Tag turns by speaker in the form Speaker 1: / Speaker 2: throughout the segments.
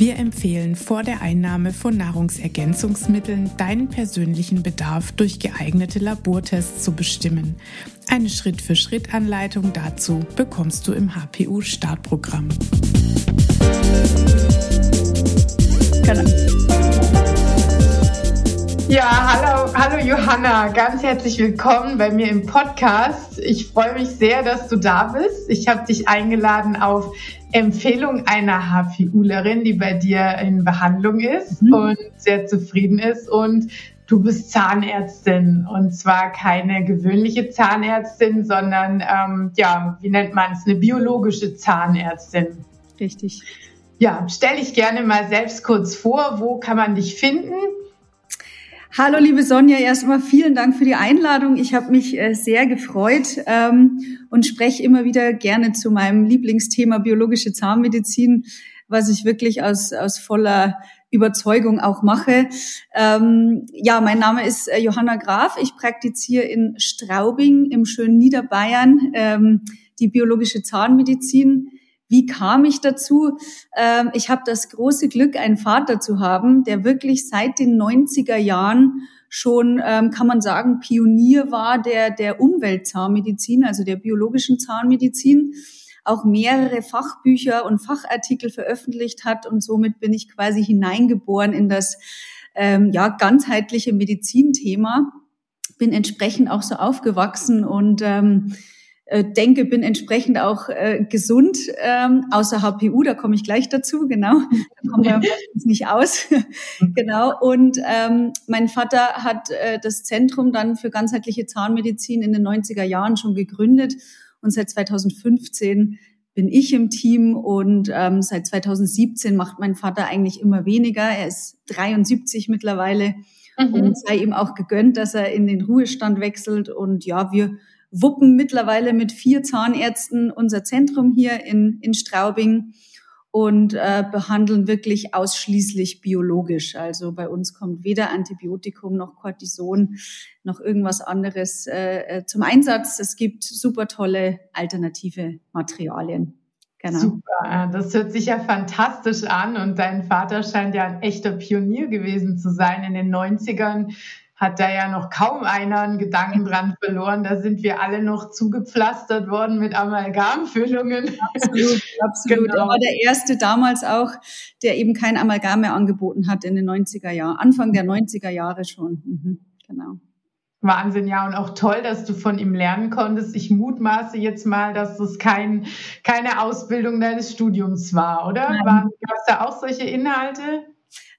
Speaker 1: wir empfehlen vor der Einnahme von Nahrungsergänzungsmitteln deinen persönlichen Bedarf durch geeignete Labortests zu bestimmen. Eine Schritt-für-Schritt-Anleitung dazu bekommst du im HPU-Startprogramm. Ja, hallo, hallo Johanna, ganz herzlich willkommen bei mir im Podcast. Ich freue mich sehr, dass du da bist. Ich habe dich eingeladen auf Empfehlung einer HPUlerin, die bei dir in Behandlung ist mhm. und sehr zufrieden ist und du bist Zahnärztin und zwar keine gewöhnliche Zahnärztin, sondern ähm, ja, wie nennt man es, eine biologische Zahnärztin.
Speaker 2: Richtig.
Speaker 1: Ja, stell dich gerne mal selbst kurz vor. Wo kann man dich finden?
Speaker 2: Hallo, liebe Sonja, erstmal vielen Dank für die Einladung. Ich habe mich äh, sehr gefreut ähm, und spreche immer wieder gerne zu meinem Lieblingsthema biologische Zahnmedizin, was ich wirklich aus, aus voller Überzeugung auch mache. Ähm, ja, mein Name ist äh, Johanna Graf. Ich praktiziere in Straubing im schönen Niederbayern ähm, die biologische Zahnmedizin. Wie kam ich dazu? Ähm, ich habe das große Glück, einen Vater zu haben, der wirklich seit den 90er Jahren schon, ähm, kann man sagen, Pionier war der, der Umweltzahnmedizin, also der biologischen Zahnmedizin, auch mehrere Fachbücher und Fachartikel veröffentlicht hat und somit bin ich quasi hineingeboren in das ähm, ja, ganzheitliche Medizinthema, bin entsprechend auch so aufgewachsen und ähm, äh, denke, bin entsprechend auch äh, gesund, ähm, außer HPU, da komme ich gleich dazu, genau. Da kommen wir nicht aus. genau. Und ähm, mein Vater hat äh, das Zentrum dann für ganzheitliche Zahnmedizin in den 90er Jahren schon gegründet und seit 2015 bin ich im Team und ähm, seit 2017 macht mein Vater eigentlich immer weniger. Er ist 73 mittlerweile mhm. und sei ihm auch gegönnt, dass er in den Ruhestand wechselt. Und ja, wir wuppen mittlerweile mit vier Zahnärzten unser Zentrum hier in, in Straubing und äh, behandeln wirklich ausschließlich biologisch. Also bei uns kommt weder Antibiotikum noch Cortison noch irgendwas anderes äh, äh zum Einsatz. Es gibt super tolle alternative Materialien.
Speaker 1: Genau. Super, das hört sich ja fantastisch an und dein Vater scheint ja ein echter Pionier gewesen zu sein in den 90ern hat da ja noch kaum einer einen Gedanken dran verloren. Da sind wir alle noch zugepflastert worden mit Amalgamfüllungen.
Speaker 2: Absolut, absolut. Genau. Er war der erste damals auch, der eben kein Amalgam mehr angeboten hat in den 90er Jahren, Anfang der 90er Jahre schon. Mhm, genau.
Speaker 1: Wahnsinn, ja, und auch toll, dass du von ihm lernen konntest. Ich mutmaße jetzt mal, dass das kein, keine Ausbildung deines Studiums war, oder? Gab es da auch solche Inhalte?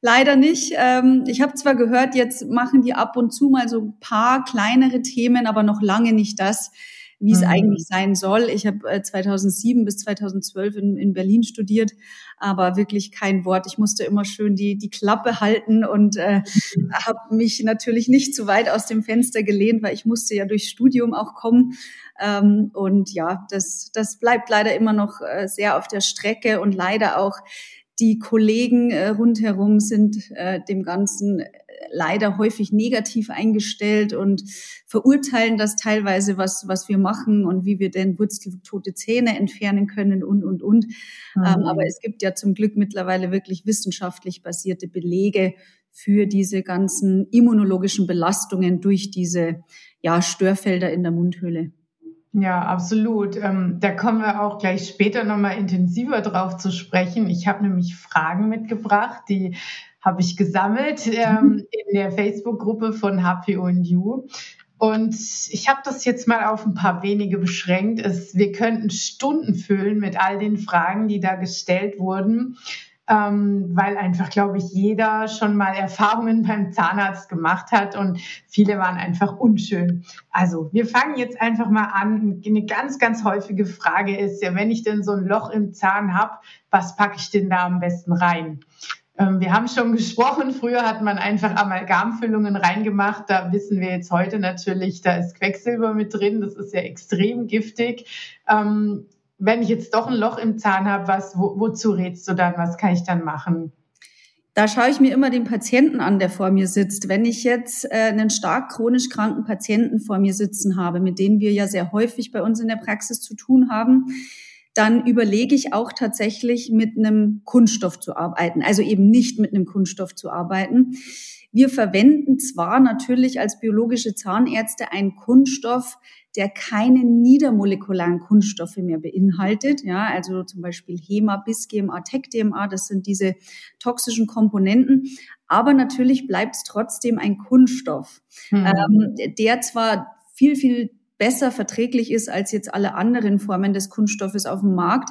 Speaker 2: Leider nicht. Ähm, ich habe zwar gehört, jetzt machen die ab und zu mal so ein paar kleinere Themen, aber noch lange nicht das, wie es mhm. eigentlich sein soll. Ich habe 2007 bis 2012 in, in, Berlin studiert, aber wirklich kein Wort. Ich musste immer schön die, die Klappe halten und äh, habe mich natürlich nicht zu weit aus dem Fenster gelehnt, weil ich musste ja durchs Studium auch kommen. Ähm, und ja, das, das bleibt leider immer noch äh, sehr auf der Strecke und leider auch die Kollegen äh, rundherum sind äh, dem Ganzen äh, leider häufig negativ eingestellt und verurteilen das teilweise, was, was wir machen und wie wir denn wurzeltote Zähne entfernen können und, und, und. Mhm. Ähm, aber es gibt ja zum Glück mittlerweile wirklich wissenschaftlich basierte Belege für diese ganzen immunologischen Belastungen durch diese ja, Störfelder in der Mundhöhle.
Speaker 1: Ja, absolut. Ähm, da kommen wir auch gleich später nochmal intensiver drauf zu sprechen. Ich habe nämlich Fragen mitgebracht, die habe ich gesammelt ähm, mhm. in der Facebook-Gruppe von HPO und You. Und ich habe das jetzt mal auf ein paar wenige beschränkt. Es, wir könnten Stunden füllen mit all den Fragen, die da gestellt wurden ähm, weil einfach, glaube ich, jeder schon mal Erfahrungen beim Zahnarzt gemacht hat und viele waren einfach unschön. Also wir fangen jetzt einfach mal an. Eine ganz, ganz häufige Frage ist ja, wenn ich denn so ein Loch im Zahn habe, was packe ich denn da am besten rein? Ähm, wir haben schon gesprochen, früher hat man einfach Amalgamfüllungen reingemacht. Da wissen wir jetzt heute natürlich, da ist Quecksilber mit drin. Das ist ja extrem giftig. Wenn ich jetzt doch ein Loch im Zahn habe, was, wo, wozu rätst du dann? Was kann ich dann machen?
Speaker 2: Da schaue ich mir immer den Patienten an, der vor mir sitzt. Wenn ich jetzt äh, einen stark chronisch kranken Patienten vor mir sitzen habe, mit denen wir ja sehr häufig bei uns in der Praxis zu tun haben, dann überlege ich auch tatsächlich mit einem Kunststoff zu arbeiten, also eben nicht mit einem Kunststoff zu arbeiten. Wir verwenden zwar natürlich als biologische Zahnärzte einen Kunststoff, der keine niedermolekularen Kunststoffe mehr beinhaltet. Ja, also zum Beispiel HEMA, BIS-GMA, TEC-DMA, das sind diese toxischen Komponenten. Aber natürlich bleibt es trotzdem ein Kunststoff, mhm. ähm, der zwar viel, viel besser verträglich ist als jetzt alle anderen Formen des Kunststoffes auf dem Markt.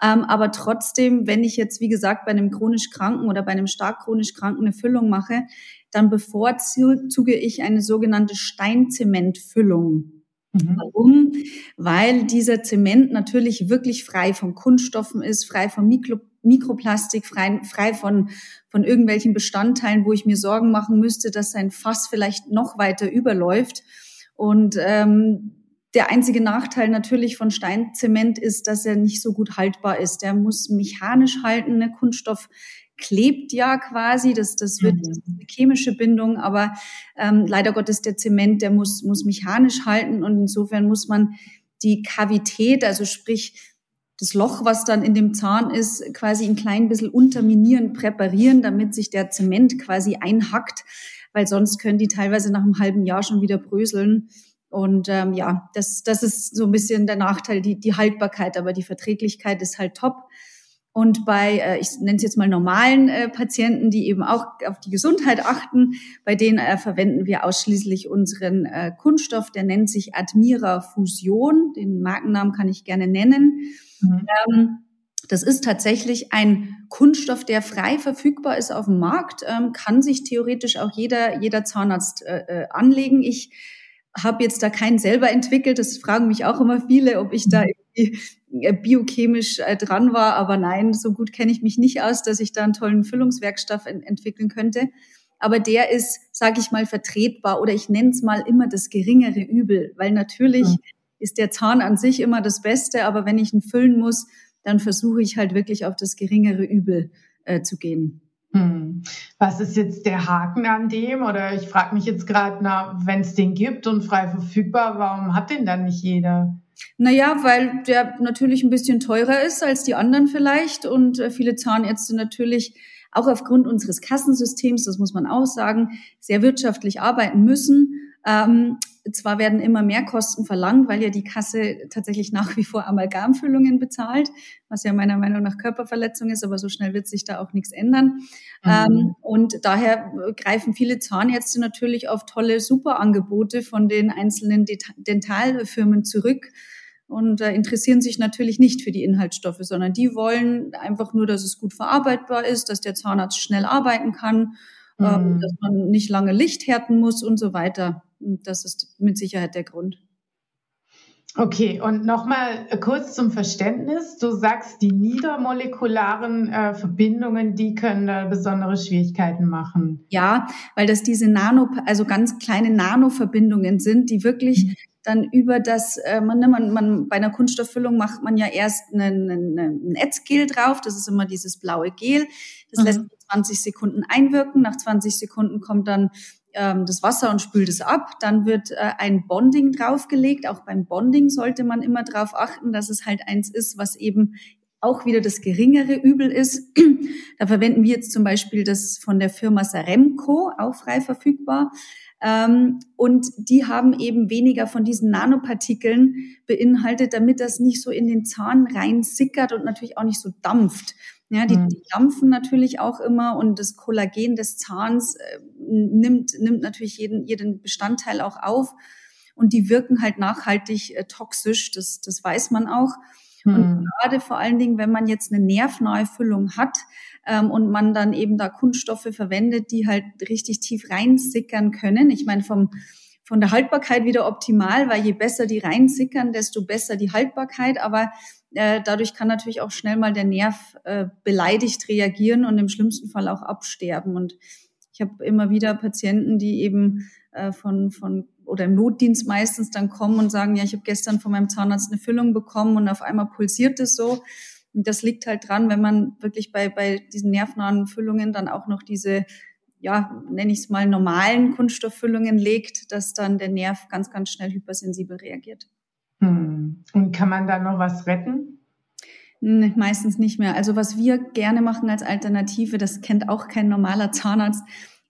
Speaker 2: Ähm, aber trotzdem, wenn ich jetzt, wie gesagt, bei einem chronisch Kranken oder bei einem stark chronisch Kranken eine Füllung mache, dann bevorzuge ich eine sogenannte Steinzementfüllung. Mhm. Warum? Weil dieser Zement natürlich wirklich frei von Kunststoffen ist, frei von Mikro Mikroplastik, frei, frei von, von irgendwelchen Bestandteilen, wo ich mir Sorgen machen müsste, dass sein Fass vielleicht noch weiter überläuft. Und ähm, der einzige Nachteil natürlich von Steinzement ist, dass er nicht so gut haltbar ist. Der muss mechanisch halten. Der Kunststoff klebt ja quasi, das, das wird mhm. eine chemische Bindung, aber ähm, leider Gottes der Zement, der muss, muss mechanisch halten und insofern muss man die Kavität, also sprich das Loch, was dann in dem Zahn ist, quasi ein klein bisschen unterminieren, präparieren, damit sich der Zement quasi einhackt, weil sonst können die teilweise nach einem halben Jahr schon wieder bröseln. Und ähm, ja, das, das ist so ein bisschen der Nachteil, die, die Haltbarkeit, aber die Verträglichkeit ist halt top. Und bei, äh, ich nenne es jetzt mal normalen äh, Patienten, die eben auch auf die Gesundheit achten, bei denen äh, verwenden wir ausschließlich unseren äh, Kunststoff, der nennt sich Admira Fusion. Den Markennamen kann ich gerne nennen. Mhm. Ähm, das ist tatsächlich ein Kunststoff, der frei verfügbar ist auf dem Markt, ähm, kann sich theoretisch auch jeder, jeder Zahnarzt äh, anlegen. Ich habe jetzt da keinen selber entwickelt. Das fragen mich auch immer viele, ob ich da mhm. Biochemisch äh, dran war. Aber nein, so gut kenne ich mich nicht aus, dass ich da einen tollen Füllungswerkstoff entwickeln könnte. Aber der ist, sage ich mal, vertretbar oder ich nenne es mal immer das geringere Übel, weil natürlich ja. ist der Zahn an sich immer das Beste, aber wenn ich ihn füllen muss, dann versuche ich halt wirklich auf das geringere Übel äh, zu gehen.
Speaker 1: Hm. Was ist jetzt der Haken an dem? Oder ich frage mich jetzt gerade, wenn es den gibt und frei verfügbar, warum hat den dann nicht jeder?
Speaker 2: Naja, weil der natürlich ein bisschen teurer ist als die anderen vielleicht und äh, viele Zahnärzte natürlich auch aufgrund unseres Kassensystems, das muss man auch sagen, sehr wirtschaftlich arbeiten müssen. Ähm, zwar werden immer mehr Kosten verlangt, weil ja die Kasse tatsächlich nach wie vor Amalgamfüllungen bezahlt, was ja meiner Meinung nach Körperverletzung ist, aber so schnell wird sich da auch nichts ändern. Mhm. Ähm, und daher greifen viele Zahnärzte natürlich auf tolle Superangebote von den einzelnen Dentalfirmen zurück und äh, interessieren sich natürlich nicht für die Inhaltsstoffe, sondern die wollen einfach nur, dass es gut verarbeitbar ist, dass der Zahnarzt schnell arbeiten kann, ähm, mhm. dass man nicht lange Licht härten muss und so weiter. Und das ist mit Sicherheit der Grund.
Speaker 1: Okay, und nochmal kurz zum Verständnis. Du sagst, die niedermolekularen äh, Verbindungen, die können da besondere Schwierigkeiten machen.
Speaker 2: Ja, weil das diese Nano, also ganz kleine Nanoverbindungen sind, die wirklich mhm. dann über das, äh, man, ne, man, man, bei einer Kunststofffüllung macht man ja erst einen, einen, ein Ätzgel drauf, das ist immer dieses blaue Gel. Das mhm. lässt 20 Sekunden einwirken. Nach 20 Sekunden kommt dann ähm, das Wasser und spült es ab. Dann wird äh, ein Bonding draufgelegt. Auch beim Bonding sollte man immer darauf achten, dass es halt eins ist, was eben auch wieder das geringere Übel ist. da verwenden wir jetzt zum Beispiel das von der Firma Saremco, auch frei verfügbar. Ähm, und die haben eben weniger von diesen Nanopartikeln beinhaltet, damit das nicht so in den Zahn rein sickert und natürlich auch nicht so dampft. Ja, die, mhm. die dampfen natürlich auch immer und das Kollagen des Zahns äh, nimmt, nimmt natürlich jeden, jeden Bestandteil auch auf und die wirken halt nachhaltig äh, toxisch, das, das weiß man auch. Mhm. Und gerade vor allen Dingen, wenn man jetzt eine nervnahe Füllung hat ähm, und man dann eben da Kunststoffe verwendet, die halt richtig tief reinsickern können. Ich meine, vom von der Haltbarkeit wieder optimal, weil je besser die reinsickern, desto besser die Haltbarkeit. Aber Äh, dadurch kann natürlich auch schnell mal der Nerv äh, beleidigt reagieren und im schlimmsten Fall auch absterben. Und ich habe immer wieder Patienten, die eben äh, von, von oder im Notdienst meistens dann kommen und sagen, ja, ich habe gestern von meinem Zahnarzt eine Füllung bekommen und auf einmal pulsiert es so. Und das liegt halt dran, wenn man wirklich bei, bei diesen nervnahen Füllungen dann auch noch diese, ja, nenne ich es mal, normalen Kunststofffüllungen legt, dass dann der Nerv ganz, ganz schnell hypersensibel reagiert.
Speaker 1: Hm. Und kann man da noch was retten?
Speaker 2: Meistens nicht mehr. Also was wir gerne machen als Alternative, das kennt auch kein normaler Zahnarzt.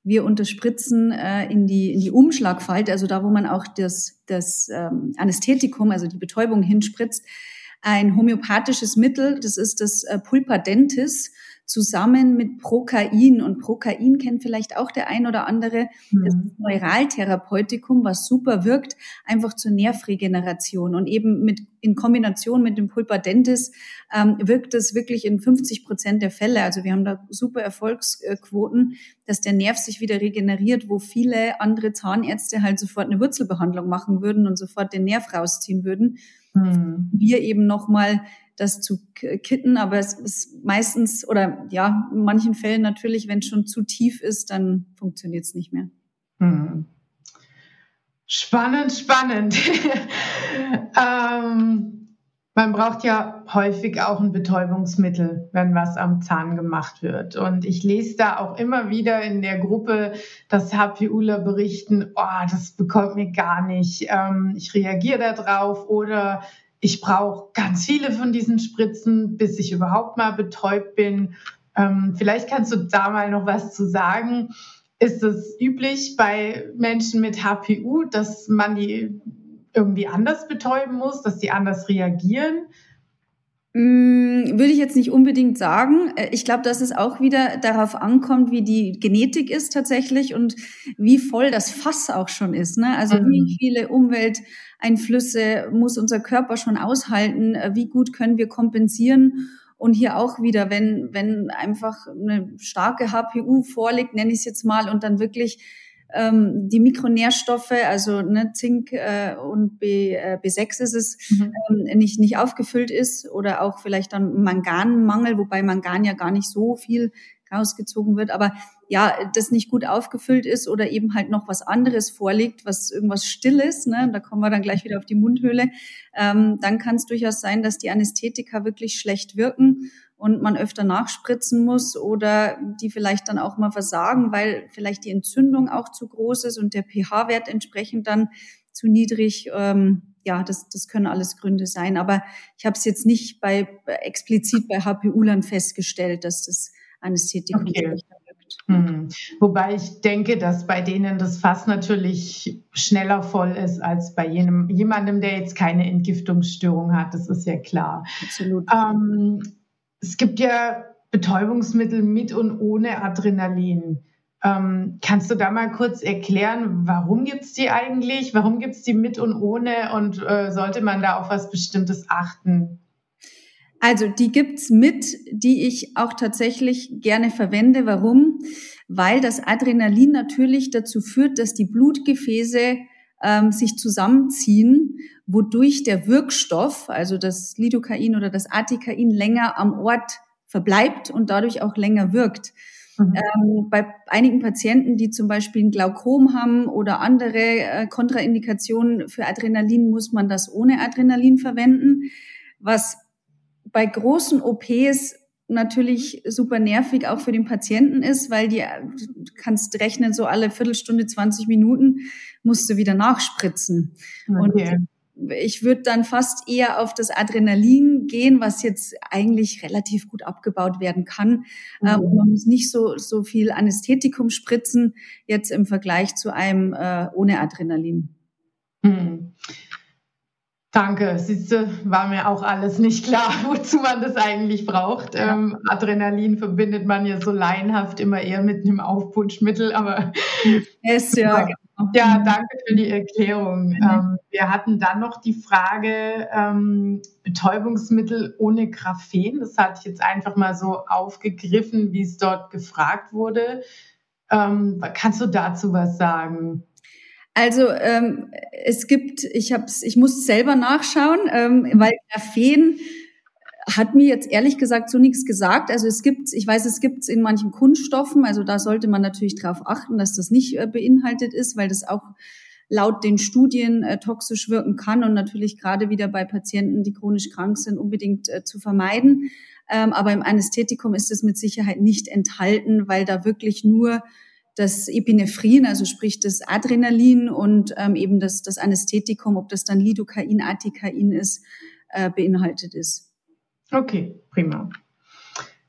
Speaker 2: Wir unterspritzen äh, in, die, in die Umschlagfalte, also da, wo man auch das, das ähm, Anästhetikum, also die Betäubung hinspritzt, ein homöopathisches Mittel, das ist das äh, Pulpa dentis zusammen mit Prokain. Und Prokain kennt vielleicht auch der ein oder andere. Das ist mhm. Neuraltherapeutikum, was super wirkt, einfach zur Nervregeneration. Und eben mit, in Kombination mit dem Pulpadentis ähm, wirkt es wirklich in 50 Prozent der Fälle. Also wir haben da super Erfolgsquoten, dass der Nerv sich wieder regeneriert, wo viele andere Zahnärzte halt sofort eine Wurzelbehandlung machen würden und sofort den Nerv rausziehen würden. Mhm. Wir eben nochmal das zu kitten, aber es ist meistens oder ja, in manchen Fällen natürlich, wenn es schon zu tief ist, dann funktioniert es nicht mehr. Hm.
Speaker 1: Spannend, spannend. ähm, man braucht ja häufig auch ein Betäubungsmittel, wenn was am Zahn gemacht wird. Und ich lese da auch immer wieder in der Gruppe, dass HPUler berichten, oh, das bekommt mir gar nicht, ähm, ich reagiere da drauf oder ich brauche ganz viele von diesen Spritzen, bis ich überhaupt mal betäubt bin. Ähm, vielleicht kannst du da mal noch was zu sagen. Ist es üblich bei Menschen mit HPU, dass man die irgendwie anders betäuben muss, dass die anders reagieren?
Speaker 2: Mm, würde ich jetzt nicht unbedingt sagen. Äh, ich glaube, dass es auch wieder darauf ankommt, wie die Genetik ist tatsächlich und wie voll das Fass auch schon ist. Ne? Also mhm. wie viele Umwelteinflüsse muss unser Körper schon aushalten? Äh, wie gut können wir kompensieren? Und hier auch wieder, wenn, wenn einfach eine starke HPU vorliegt, nenne ich es jetzt mal, und dann wirklich ähm, die Mikronährstoffe, also ne, Zink äh, und B, äh, B6 ist es, mhm. ähm, nicht, nicht aufgefüllt ist oder auch vielleicht dann Manganmangel, wobei Mangan ja gar nicht so viel rausgezogen wird, aber ja, das nicht gut aufgefüllt ist oder eben halt noch was anderes vorliegt, was irgendwas Stilles, ne, da kommen wir dann gleich wieder auf die Mundhöhle, ähm, dann kann es durchaus sein, dass die Anästhetika wirklich schlecht wirken und man öfter nachspritzen muss oder die vielleicht dann auch mal versagen, weil vielleicht die Entzündung auch zu groß ist und der pH-Wert entsprechend dann zu niedrig. Ähm, ja, das, das können alles Gründe sein. Aber ich habe es jetzt nicht bei explizit bei HPU-Lern festgestellt, dass das Anästhetikum okay.
Speaker 1: Mhm. Wobei ich denke, dass bei denen das Fass natürlich schneller voll ist als bei jenem, jemandem, der jetzt keine Entgiftungsstörung hat. Das ist ja klar. Absolut. Ähm, es gibt ja Betäubungsmittel mit und ohne Adrenalin. Ähm, kannst du da mal kurz erklären, warum gibt es die eigentlich? Warum gibt es die mit und ohne? Und äh, sollte man da auf was Bestimmtes achten?
Speaker 2: Also die gibt's mit, die ich auch tatsächlich gerne verwende. Warum? Weil das Adrenalin natürlich dazu führt, dass die Blutgefäße ähm, sich zusammenziehen, wodurch der Wirkstoff, also das Lidocain oder das Atikain, länger am Ort verbleibt und dadurch auch länger wirkt. Mhm. Ähm, bei einigen Patienten, die zum Beispiel ein Glaukom haben oder andere äh, Kontraindikationen für Adrenalin, muss man das ohne Adrenalin verwenden. Was bei großen OPs natürlich super nervig auch für den Patienten ist, weil die du kannst rechnen, so alle Viertelstunde, 20 Minuten musst du wieder nachspritzen. Okay. Und ich würde dann fast eher auf das Adrenalin gehen, was jetzt eigentlich relativ gut abgebaut werden kann. Mhm. Ähm, man muss nicht so, so viel Anästhetikum spritzen, jetzt im Vergleich zu einem äh, ohne Adrenalin.
Speaker 1: Mhm. Danke, siehste, war mir auch alles nicht klar, wozu man das eigentlich braucht. Ja. Ähm, Adrenalin verbindet man ja so laienhaft immer eher mit einem Aufputschmittel, aber
Speaker 2: es, ja,
Speaker 1: genau. ja, danke für die Erklärung. Mhm. Ähm, wir hatten dann noch die Frage ähm, Betäubungsmittel ohne Graphen. Das hatte ich jetzt einfach mal so aufgegriffen, wie es dort gefragt wurde. Ähm, kannst du dazu was sagen?
Speaker 2: Also ähm, es gibt, ich hab's, ich muss selber nachschauen, ähm, weil Graphen hat mir jetzt ehrlich gesagt so nichts gesagt. Also es gibt, ich weiß, es gibt es in manchen Kunststoffen, also da sollte man natürlich darauf achten, dass das nicht äh, beinhaltet ist, weil das auch laut den Studien äh, toxisch wirken kann und natürlich gerade wieder bei Patienten, die chronisch krank sind, unbedingt äh, zu vermeiden. Ähm, aber im Anästhetikum ist es mit Sicherheit nicht enthalten, weil da wirklich nur das Epinephrin, also sprich das Adrenalin und ähm, eben das, das Anästhetikum, ob das dann Lidocain, Atikain ist, äh, beinhaltet ist.
Speaker 1: Okay, prima.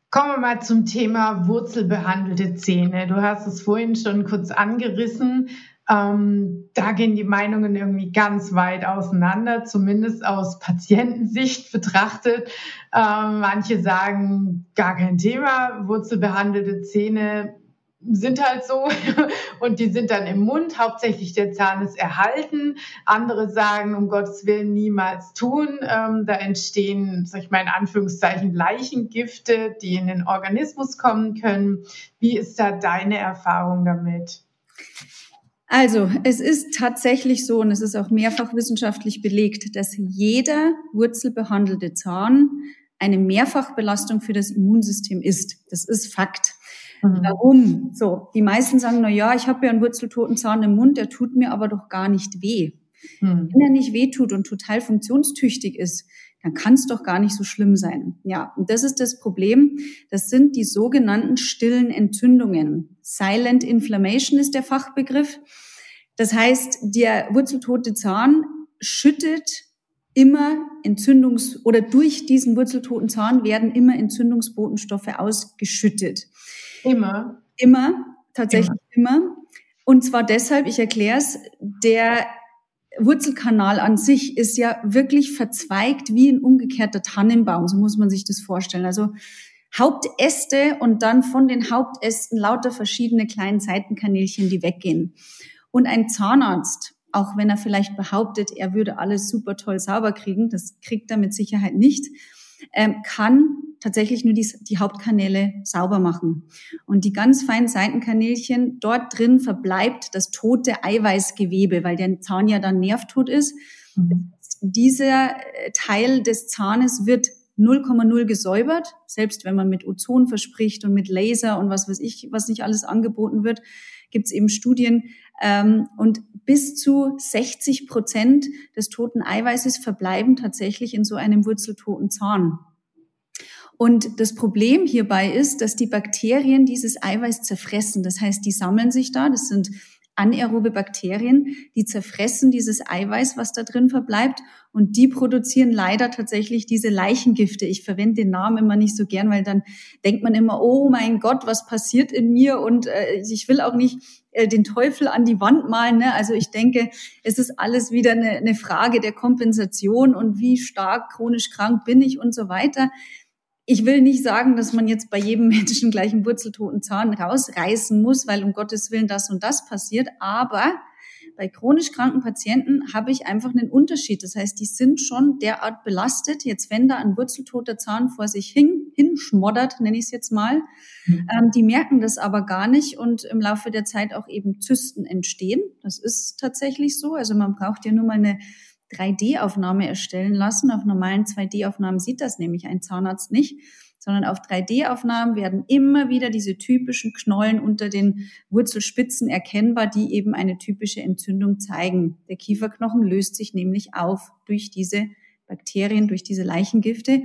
Speaker 1: Kommen wir mal zum Thema wurzelbehandelte Zähne. Du hast es vorhin schon kurz angerissen. Ähm, da gehen die Meinungen irgendwie ganz weit auseinander, zumindest aus Patientensicht betrachtet. Ähm, manche sagen, gar kein Thema, wurzelbehandelte Zähne sind halt so und die sind dann im Mund. Hauptsächlich der Zahn ist erhalten. Andere sagen, um Gottes Willen niemals tun. Ähm, da entstehen, sag ich mal in Anführungszeichen, Leichengifte, die in den Organismus kommen können. Wie ist da deine Erfahrung damit?
Speaker 2: Also, es ist tatsächlich so, und es ist auch mehrfach wissenschaftlich belegt, dass jeder wurzelbehandelte Zahn eine Mehrfachbelastung für das Immunsystem ist. Das ist Fakt. Mhm. Warum? So, die meisten sagen, na ja, ich habe ja einen wurzeltoten Zahn im Mund, der tut mir aber doch gar nicht weh. Mhm. Wenn er nicht weh tut und total funktionstüchtig ist, dann kann es doch gar nicht so schlimm sein. Ja, und das ist das Problem. Das sind die sogenannten stillen Entzündungen. Silent Inflammation ist der Fachbegriff. Das heißt, der wurzeltote Zahn schüttet immer Entzündungs- oder durch diesen wurzeltoten Zahn werden immer Entzündungsbotenstoffe ausgeschüttet.
Speaker 1: Immer?
Speaker 2: Immer, tatsächlich immer. immer. Und zwar deshalb, ich erkläre es, der Wurzelkanal an sich ist ja wirklich verzweigt wie ein umgekehrter Tannenbaum, so muss man sich das vorstellen. Also Hauptäste und dann von den Hauptästen lauter verschiedene kleinen Seitenkanälchen, die weggehen. Und ein Zahnarzt, auch wenn er vielleicht behauptet, er würde alles super toll sauber kriegen, das kriegt er mit Sicherheit nicht, kann tatsächlich nur die, die Hauptkanäle sauber machen. Und die ganz feinen Seitenkanälchen, dort drin verbleibt das tote Eiweißgewebe, weil der Zahn ja dann nervtot ist. Mhm. Dieser äh, Teil des Zahnes wird 0,0 gesäubert, selbst wenn man mit Ozon verspricht und mit Laser und was weiß ich, was nicht alles angeboten wird, gibt es eben Studien. Ähm, und bis zu 60 Prozent des toten Eiweißes verbleiben tatsächlich in so einem wurzeltoten Zahn. Und das Problem hierbei ist, dass die Bakterien dieses Eiweiß zerfressen. Das heißt, die sammeln sich da. Das sind anaerobe Bakterien, die zerfressen dieses Eiweiß, was da drin verbleibt. Und die produzieren leider tatsächlich diese Leichengifte. Ich verwende den Namen immer nicht so gern, weil dann denkt man immer, oh mein Gott, was passiert in mir? Und äh, ich will auch nicht äh, den Teufel an die Wand malen. Ne? Also ich denke, es ist alles wieder eine, eine Frage der Kompensation und wie stark chronisch krank bin ich und so weiter ich will nicht sagen, dass man jetzt bei jedem Menschen gleich einen wurzeltoten Zahn rausreißen muss, weil um Gottes Willen das und das passiert. Aber bei chronisch kranken Patienten habe ich einfach einen Unterschied. Das heißt, die sind schon derart belastet. Jetzt, wenn da ein wurzeltoter Zahn vor sich hin, hinschmoddert, nenne ich es jetzt mal, mhm. ähm, die merken das aber gar nicht und im Laufe der Zeit auch eben Zysten entstehen. Das ist tatsächlich so. Also man braucht ja nur mal eine 3D-Aufnahme erstellen lassen. Auf normalen 2D-Aufnahmen sieht das nämlich ein Zahnarzt nicht, sondern auf 3D-Aufnahmen werden immer wieder diese typischen Knollen unter den Wurzelspitzen erkennbar, die eben eine typische Entzündung zeigen. Der Kieferknochen löst sich nämlich auf durch diese Bakterien, durch diese Leichengifte.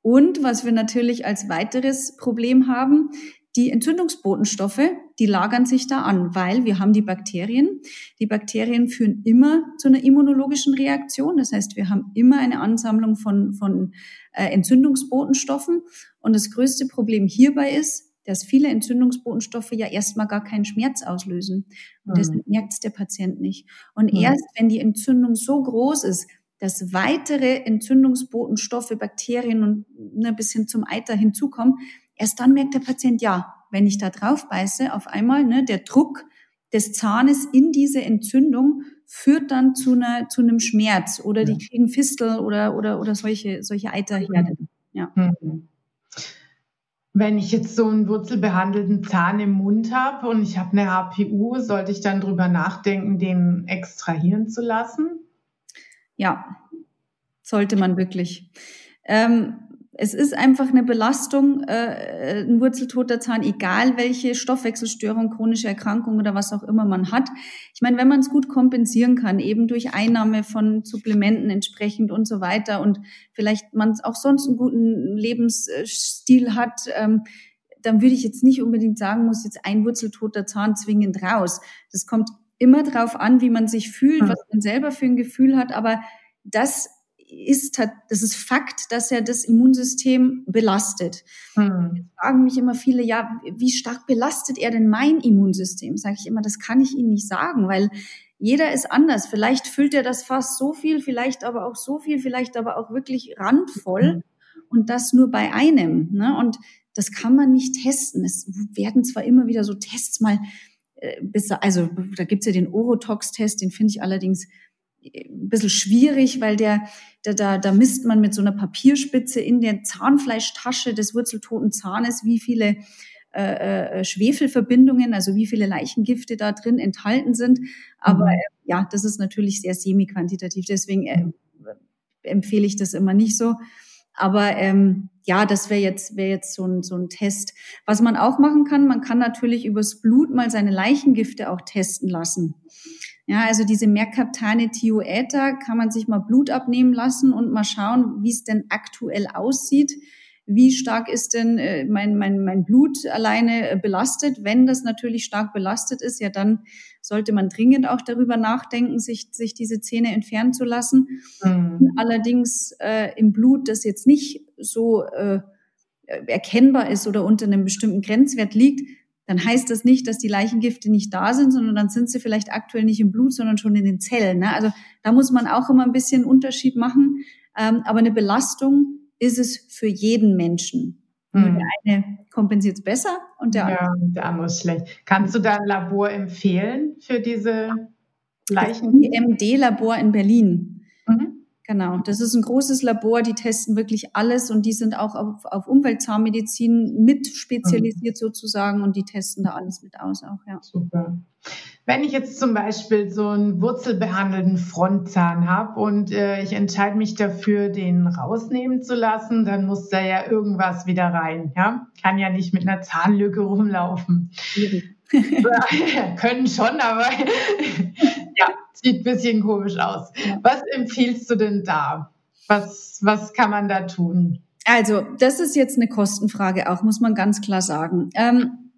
Speaker 2: Und was wir natürlich als weiteres Problem haben, die Entzündungsbotenstoffe, die lagern sich da an, weil wir haben die Bakterien. Die Bakterien führen immer zu einer immunologischen Reaktion. Das heißt, wir haben immer eine Ansammlung von, von äh, Entzündungsbotenstoffen. Und das größte Problem hierbei ist, dass viele Entzündungsbotenstoffe ja erstmal gar keinen Schmerz auslösen. Und das mhm. merkt der Patient nicht. Und mhm. erst wenn die Entzündung so groß ist, dass weitere Entzündungsbotenstoffe, Bakterien und ne, ein bisschen zum Eiter hinzukommen, Erst dann merkt der Patient, ja, wenn ich da drauf beiße, auf einmal, ne, der Druck des Zahnes in diese Entzündung führt dann zu einer, zu einem Schmerz oder ja. die kriegen Fistel oder, oder, oder solche, solche Eiterherde. Ja. Mhm.
Speaker 1: Wenn ich jetzt so einen wurzelbehandelten Zahn im Mund habe und ich habe eine HPU, sollte ich dann drüber nachdenken, den extrahieren zu lassen?
Speaker 2: Ja, sollte man wirklich. Ähm, es ist einfach eine Belastung, äh, ein wurzeltoter Zahn, egal welche Stoffwechselstörung, chronische Erkrankung oder was auch immer man hat. Ich meine, wenn man es gut kompensieren kann, eben durch Einnahme von Supplementen entsprechend und so weiter und vielleicht man auch sonst einen guten Lebensstil hat, ähm, dann würde ich jetzt nicht unbedingt sagen, muss jetzt ein wurzeltoter Zahn zwingend raus. Das kommt immer drauf an, wie man sich fühlt, hm. was man selber für ein Gefühl hat, aber das ist, das ist Fakt, dass er das Immunsystem belastet. Hm. Fragen mich immer viele, ja, wie stark belastet er denn mein Immunsystem? Sage ich immer, das kann ich Ihnen nicht sagen, weil jeder ist anders. Vielleicht füllt er das fast so viel, vielleicht aber auch so viel, vielleicht aber auch wirklich randvoll hm. und das nur bei einem. Ne? Und das kann man nicht testen. Es werden zwar immer wieder so Tests mal, äh, also da gibt's ja den Orotox-Test, den finde ich allerdings ein bisschen schwierig, weil der, der da, da misst man mit so einer Papierspitze in der Zahnfleischtasche des wurzeltoten Zahnes, wie viele äh, äh, Schwefelverbindungen, also wie viele Leichengifte da drin enthalten sind. Aber mhm. äh, ja, das ist natürlich sehr semi-quantitativ, deswegen äh, empfehle ich das immer nicht so. Aber ähm, ja, das wäre jetzt, wäre jetzt so ein, so ein Test. Was man auch machen kann, man kann natürlich übers Blut mal seine Leichengifte auch testen lassen. Ja, also diese Mercaptane Thioether kann man sich mal Blut abnehmen lassen und mal schauen, wie es denn aktuell aussieht. Wie stark ist denn äh, mein, mein, mein Blut alleine äh, belastet? Wenn das natürlich stark belastet ist, ja, dann sollte man dringend auch darüber nachdenken, sich, sich diese Zähne entfernen zu lassen. Mhm. Allerdings äh, im Blut, das jetzt nicht so äh, erkennbar ist oder unter einem bestimmten Grenzwert liegt, dann heißt das nicht, dass die Leichengifte nicht da sind, sondern dann sind sie vielleicht aktuell nicht im Blut, sondern schon in den Zellen. Ne? Also da muss man auch immer ein bisschen Unterschied machen. Ähm, aber eine Belastung ist es für jeden Menschen. Hm. Der eine kompensiert es besser und der
Speaker 1: andere. Ja, der andere ist schlecht. Kannst du da ein Labor empfehlen für diese Leichen?
Speaker 2: IMD-Labor in Berlin. Mhm. Genau, das ist ein großes Labor, die testen wirklich alles und die sind auch auf, auf Umweltzahnmedizin mit spezialisiert sozusagen und die testen da alles mit aus auch, ja.
Speaker 1: Super. Wenn ich jetzt zum Beispiel so einen wurzelbehandelten Frontzahn habe und äh, ich entscheide mich dafür, den rausnehmen zu lassen, dann muss da ja irgendwas wieder rein. Ja, kann ja nicht mit einer Zahnlücke rumlaufen. Können schon, aber ja, sieht ein bisschen komisch aus. Was empfiehlst du denn da? Was, was kann man da tun?
Speaker 2: Also, das ist jetzt eine Kostenfrage auch, muss man ganz klar sagen. Ähm,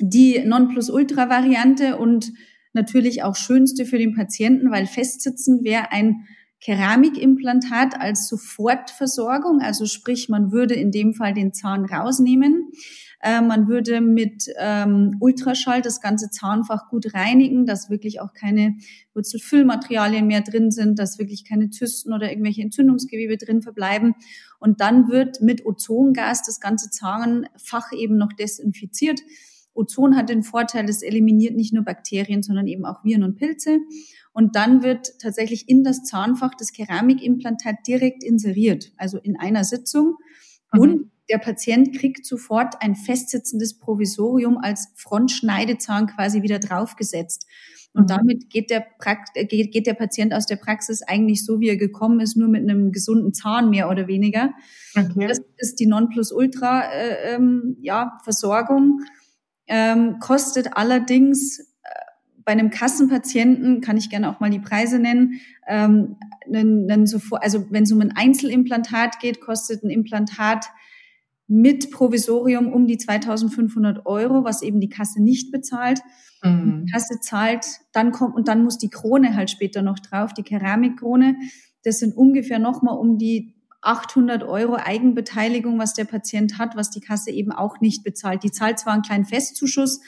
Speaker 2: die Nonplusultra-Variante und natürlich auch schönste für den Patienten, weil festsitzen wäre ein Keramikimplantat als Sofortversorgung, also sprich, man würde in dem Fall den Zahn rausnehmen. Äh, man würde mit ähm, Ultraschall das ganze Zahnfach gut reinigen, dass wirklich auch keine Wurzelfüllmaterialien mehr drin sind, dass wirklich keine Zysten oder irgendwelche Entzündungsgewebe drin verbleiben. Und dann wird mit Ozongas das ganze Zahnfach eben noch desinfiziert. Ozon hat den Vorteil, es eliminiert nicht nur Bakterien, sondern eben auch Viren und Pilze. Und dann wird tatsächlich in das Zahnfach das Keramikimplantat direkt inseriert, also in einer Sitzung. Mhm. Und der Patient kriegt sofort ein festsitzendes Provisorium als Frontschneidezahn quasi wieder draufgesetzt. Und mhm. damit geht der, äh, geht, geht der Patient aus der Praxis eigentlich so, wie er gekommen ist, nur mit einem gesunden Zahn mehr oder weniger. Okay. Das ist die Nonplusultra äh, ähm, ja, Versorgung. Ähm, kostet allerdings äh, bei einem Kassenpatienten, kann ich gerne auch mal die Preise nennen, ähm, einen, einen sofort, also wenn es um ein Einzelimplantat geht, kostet ein Implantat mit Provisorium um die 2500 Euro, was eben die Kasse nicht bezahlt. Mhm. Die Kasse zahlt, dann kommt, und dann muss die Krone halt später noch drauf, die Keramikkrone. Das sind ungefähr nochmal um die 800 Euro Eigenbeteiligung, was der Patient hat, was die Kasse eben auch nicht bezahlt. Die zahlt zwar einen kleinen Festzuschuss,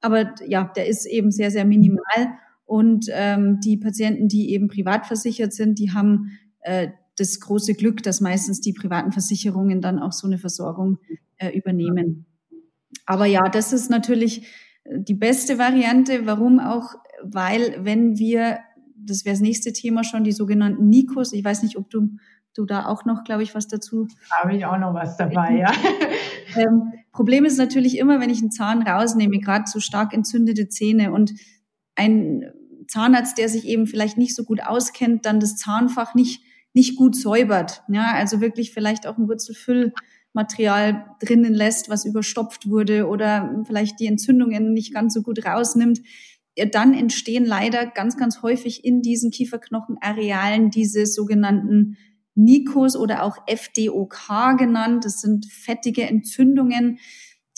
Speaker 2: aber ja, der ist eben sehr, sehr minimal. Und ähm, die Patienten, die eben privat versichert sind, die haben äh, das große Glück, dass meistens die privaten Versicherungen dann auch so eine Versorgung äh, übernehmen. Aber ja, das ist natürlich äh, die beste Variante. Warum auch? Weil wenn wir, das wäre das nächste Thema schon, die sogenannten Nikos, ich weiß nicht, ob du, du da auch noch, glaube ich, was dazu.
Speaker 1: Habe ich auch noch was dabei, ja.
Speaker 2: ähm, Problem ist natürlich immer, wenn ich einen Zahn rausnehme, gerade so stark entzündete Zähne und ein Zahnarzt, der sich eben vielleicht nicht so gut auskennt, dann das Zahnfach nicht nicht gut säubert. Ja, also wirklich vielleicht auch ein Wurzelfüllmaterial drinnen lässt, was überstopft wurde oder vielleicht die Entzündungen nicht ganz so gut rausnimmt. Dann entstehen leider ganz, ganz häufig in diesen Kieferknochenarealen diese sogenannten Nikos oder auch FDOK genannt. Das sind fettige Entzündungen,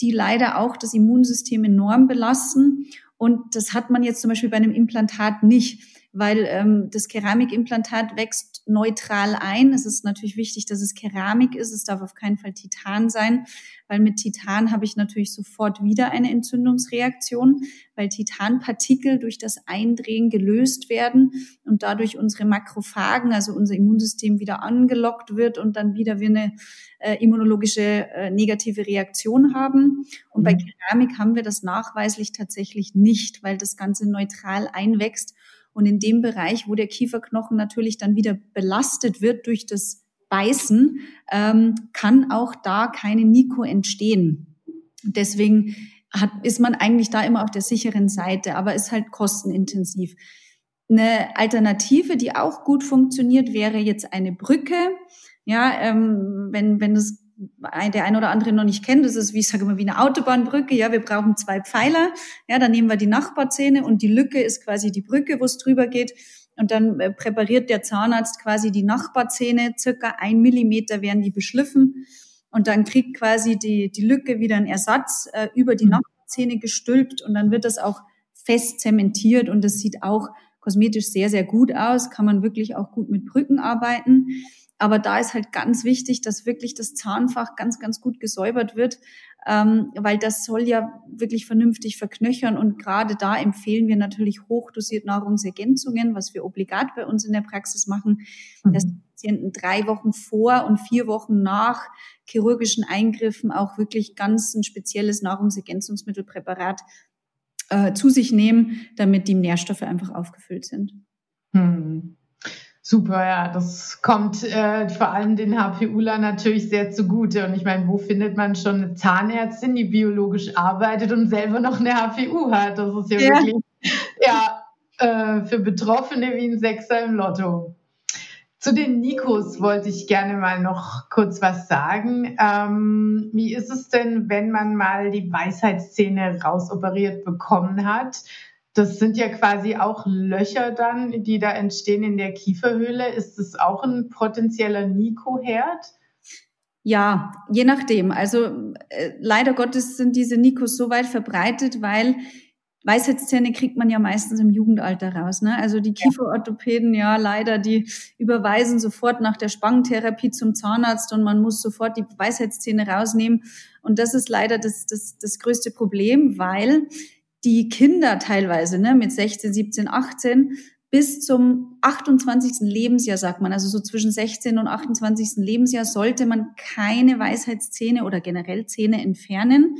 Speaker 2: die leider auch das Immunsystem enorm belasten. Und das hat man jetzt zum Beispiel bei einem Implantat nicht weil ähm, das Keramikimplantat wächst neutral ein. Es ist natürlich wichtig, dass es Keramik ist. Es darf auf keinen Fall Titan sein, weil mit Titan habe ich natürlich sofort wieder eine Entzündungsreaktion, weil Titanpartikel durch das Eindrehen gelöst werden und dadurch unsere Makrophagen, also unser Immunsystem wieder angelockt wird und dann wieder wir eine äh, immunologische äh, negative Reaktion haben. Und mhm. bei Keramik haben wir das nachweislich tatsächlich nicht, weil das Ganze neutral einwächst und in dem Bereich, wo der Kieferknochen natürlich dann wieder belastet wird durch das Beißen, ähm, kann auch da keine Niko entstehen. Deswegen hat, ist man eigentlich da immer auf der sicheren Seite, aber ist halt kostenintensiv. Eine Alternative, die auch gut funktioniert, wäre jetzt eine Brücke. Ja, ähm, wenn, wenn das der ein oder andere noch nicht kennt, das ist, wie ich sage immer, wie eine Autobahnbrücke. Ja, wir brauchen zwei Pfeiler. Ja, dann nehmen wir die Nachbarzähne und die Lücke ist quasi die Brücke, wo es drüber geht. Und dann äh, präpariert der Zahnarzt quasi die Nachbarzähne, circa ein Millimeter werden die beschliffen. Und dann kriegt quasi die, die Lücke wieder einen Ersatz äh, über die mhm. Nachbarzähne gestülpt und dann wird das auch fest zementiert und das sieht auch kosmetisch sehr, sehr gut aus, kann man wirklich auch gut mit Brücken arbeiten. Aber da ist halt ganz wichtig, dass wirklich das Zahnfach ganz, ganz gut gesäubert wird, ähm, weil das soll ja wirklich vernünftig verknöchern. Und gerade da empfehlen wir natürlich hochdosiert Nahrungsergänzungen, was wir obligat bei uns in der Praxis machen, mhm. dass Patienten drei Wochen vor und vier Wochen nach chirurgischen Eingriffen auch wirklich ganz ein spezielles Nahrungsergänzungsmittelpräparat äh, zu sich nehmen, damit die Nährstoffe einfach aufgefüllt sind.
Speaker 1: Mhm. Super, ja, das kommt äh, vor allem den HPUler natürlich sehr zugute. Und ich meine, wo findet man schon eine Zahnärztin, die biologisch arbeitet und selber noch eine HPU hat? Das ist ja, ja. wirklich ja, äh, für Betroffene wie ein Sechser im Lotto. Zu den Nikos wollte ich gerne mal noch kurz was sagen. Ähm, wie ist es denn, wenn man mal die Weisheitszähne rausoperiert bekommen hat? Das sind ja quasi auch Löcher dann, die da entstehen in der Kieferhöhle. Ist es auch ein potenzieller Niko-Herd?
Speaker 2: Ja, je nachdem. Also äh, leider Gottes sind diese Nikos so weit verbreitet, weil Weisheitszähne kriegt man ja meistens im Jugendalter raus. Ne? Also die Kieferorthopäden, ja leider, die überweisen sofort nach der Spangentherapie zum Zahnarzt und man muss sofort die Weisheitszähne rausnehmen. Und das ist leider das, das, das größte Problem, weil die Kinder teilweise ne, mit 16, 17, 18 bis zum 28. Lebensjahr, sagt man, also so zwischen 16 und 28. Lebensjahr sollte man keine Weisheitszähne oder generell Zähne entfernen,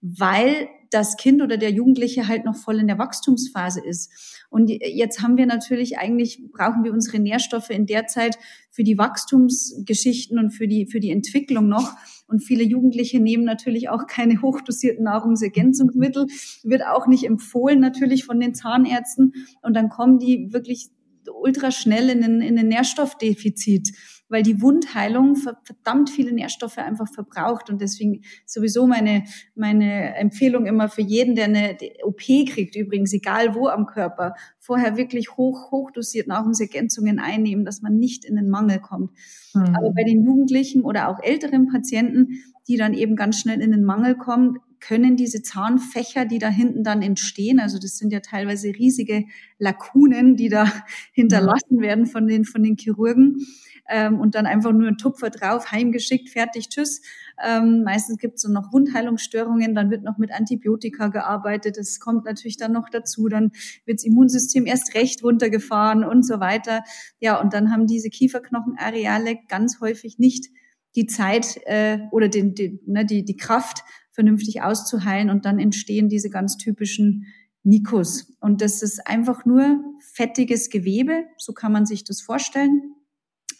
Speaker 2: weil das Kind oder der Jugendliche halt noch voll in der Wachstumsphase ist. Und jetzt haben wir natürlich eigentlich, brauchen wir unsere Nährstoffe in der Zeit für die Wachstumsgeschichten und für die, für die Entwicklung noch. Und viele Jugendliche nehmen natürlich auch keine hochdosierten Nahrungsergänzungsmittel, wird auch nicht empfohlen natürlich von den Zahnärzten. Und dann kommen die wirklich ultra schnell in ein, in ein Nährstoffdefizit weil die Wundheilung verdammt viele Nährstoffe einfach verbraucht. Und deswegen sowieso meine, meine Empfehlung immer für jeden, der eine OP kriegt, übrigens, egal wo am Körper, vorher wirklich hoch, hochdosiert Nahrungsergänzungen einnehmen, dass man nicht in den Mangel kommt. Mhm. Aber bei den Jugendlichen oder auch älteren Patienten, die dann eben ganz schnell in den Mangel kommen, können diese Zahnfächer, die da hinten dann entstehen, also das sind ja teilweise riesige Lakunen, die da hinterlassen werden von den, von den Chirurgen, ähm, und dann einfach nur ein Tupfer drauf, heimgeschickt, fertig, tschüss. Ähm, meistens gibt es dann noch Wundheilungsstörungen, dann wird noch mit Antibiotika gearbeitet. Das kommt natürlich dann noch dazu. Dann wird das Immunsystem erst recht runtergefahren und so weiter. Ja, und dann haben diese Kieferknochenareale ganz häufig nicht die Zeit äh, oder den, den, ne, die, die Kraft, vernünftig auszuheilen und dann entstehen diese ganz typischen Nikos. Und das ist einfach nur fettiges Gewebe, so kann man sich das vorstellen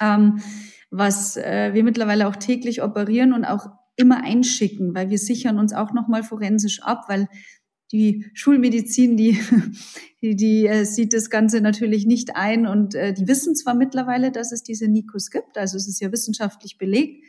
Speaker 2: ähm, was äh, wir mittlerweile auch täglich operieren und auch immer einschicken, weil wir sichern uns auch nochmal forensisch ab, weil die Schulmedizin, die, die, die äh, sieht das Ganze natürlich nicht ein und äh, die wissen zwar mittlerweile, dass es diese Nikos gibt, also es ist ja wissenschaftlich belegt,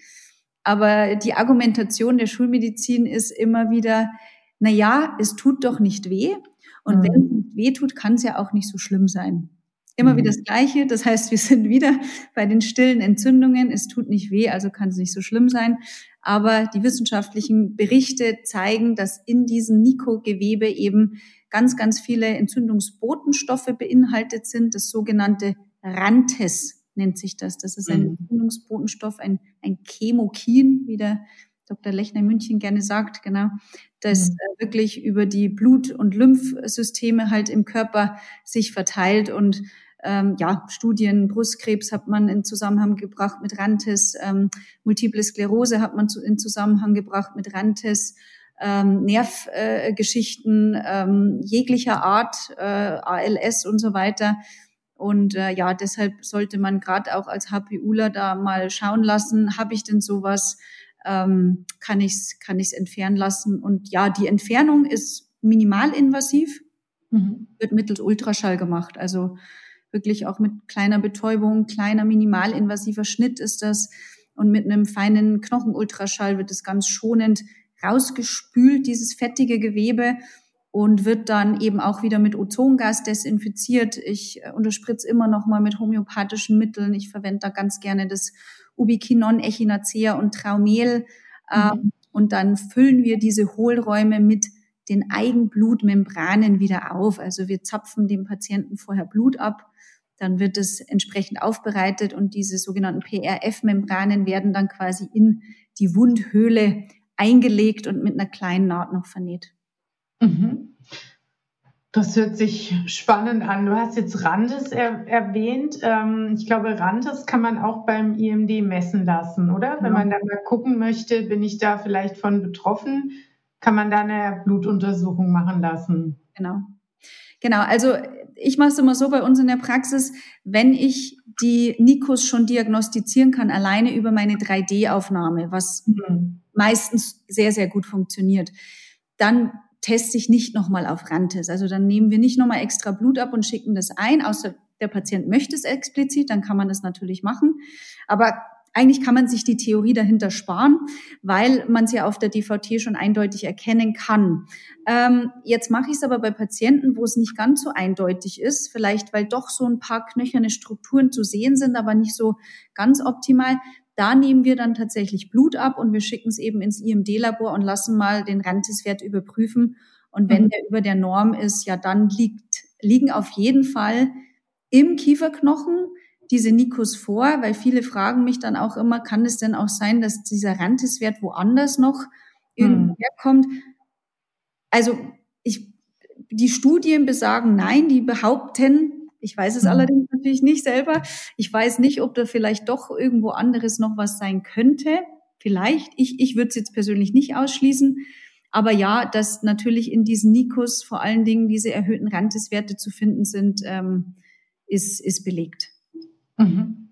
Speaker 2: aber die Argumentation der Schulmedizin ist immer wieder, na ja, es tut doch nicht weh und mhm. wenn es nicht weh tut, kann es ja auch nicht so schlimm sein. Immer wieder mhm. das Gleiche. Das heißt, wir sind wieder bei den stillen Entzündungen. Es tut nicht weh, also kann es nicht so schlimm sein. Aber die wissenschaftlichen Berichte zeigen, dass in diesem Nikogewebe eben ganz, ganz viele Entzündungsbotenstoffe beinhaltet sind. Das sogenannte Rantes nennt sich das. Das ist ein mhm. Entzündungsbotenstoff, ein, ein Chemokin, wie der Dr. Lechner in München gerne sagt, genau, das mhm. Äh, wirklich über die Blut- und Lymphsysteme halt im Körper sich verteilt und ähm, ja, Studien, Brustkrebs hat man in Zusammenhang gebracht mit Rantes, ähm, Multiple Sklerose hat man zu, in Zusammenhang gebracht mit Rantes, ähm, Nervgeschichten äh, ähm, jeglicher Art, äh, ALS und so weiter. Und äh, ja, deshalb sollte man gerade auch als HPUler da mal schauen lassen, habe ich denn sowas, ähm, kann ich es kann ich's entfernen lassen. Und ja, die Entfernung ist minimalinvasiv, mhm. wird mittels Ultraschall gemacht. Also wirklich auch mit kleiner Betäubung, kleiner minimalinvasiver Schnitt ist das. Und mit einem feinen Knochenultraschall wird es ganz schonend rausgespült, dieses fettige Gewebe und wird dann eben auch wieder mit Ozongas desinfiziert. Ich äh, unterspritze immer noch mal mit homöopathischen Mitteln. Ich verwende da ganz gerne das Ubiquinon, Echinacea und Traumel. Ähm, mhm. Und dann füllen wir diese Hohlräume mit den Eigenblutmembranen wieder auf. Also wir zapfen dem Patienten vorher Blut ab, dann wird es entsprechend aufbereitet und diese sogenannten PRF-Membranen werden dann quasi in die Wundhöhle eingelegt und mit einer kleinen Naht noch vernäht.
Speaker 1: Mhm. Das hört sich spannend an. Du hast jetzt Randes er erwähnt. Ähm, ich glaube, Randes kann man auch beim IMD messen lassen, oder? Wenn man da mal gucken möchte, bin ich da vielleicht von betroffen, kann man da eine Blutuntersuchung machen lassen.
Speaker 2: Genau. Genau, also ich mache es immer so bei uns in der Praxis, wenn ich die Nikos schon diagnostizieren kann, alleine über meine 3D-Aufnahme, was mhm. meistens sehr, sehr gut funktioniert, dann teste ich nicht nochmal auf Rantes. Also dann nehmen wir nicht nochmal extra Blut ab und schicken das ein, außer der Patient möchte es explizit, dann kann man das natürlich machen. Aber eigentlich kann man sich die Theorie dahinter sparen, weil man es ja auf der DVT schon eindeutig erkennen kann. Ähm, jetzt mache ich es aber bei Patienten, wo es nicht ganz so eindeutig ist, vielleicht weil doch so ein paar knöcherne Strukturen zu sehen sind, aber nicht so ganz optimal. Da nehmen wir dann tatsächlich Blut ab und wir schicken es eben ins IMD-Labor und lassen mal den Rantiswert überprüfen. Und wenn mhm. der über der Norm ist, ja, dann liegt, liegen auf jeden Fall im Kieferknochen diese Nikos vor, weil viele fragen mich dann auch immer, kann es denn auch sein, dass dieser Rantiswert woanders noch irgendwo mhm. herkommt? Also ich, die Studien besagen nein, die behaupten, ich weiß es mhm. allerdings natürlich nicht selber. Ich weiß nicht, ob da vielleicht doch irgendwo anderes noch was sein könnte. Vielleicht. Ich, ich würde es jetzt persönlich nicht ausschließen. Aber ja, dass natürlich in diesen Nikos vor allen Dingen diese erhöhten Ranteswerte zu finden sind, ähm, ist, ist belegt.
Speaker 1: Mhm.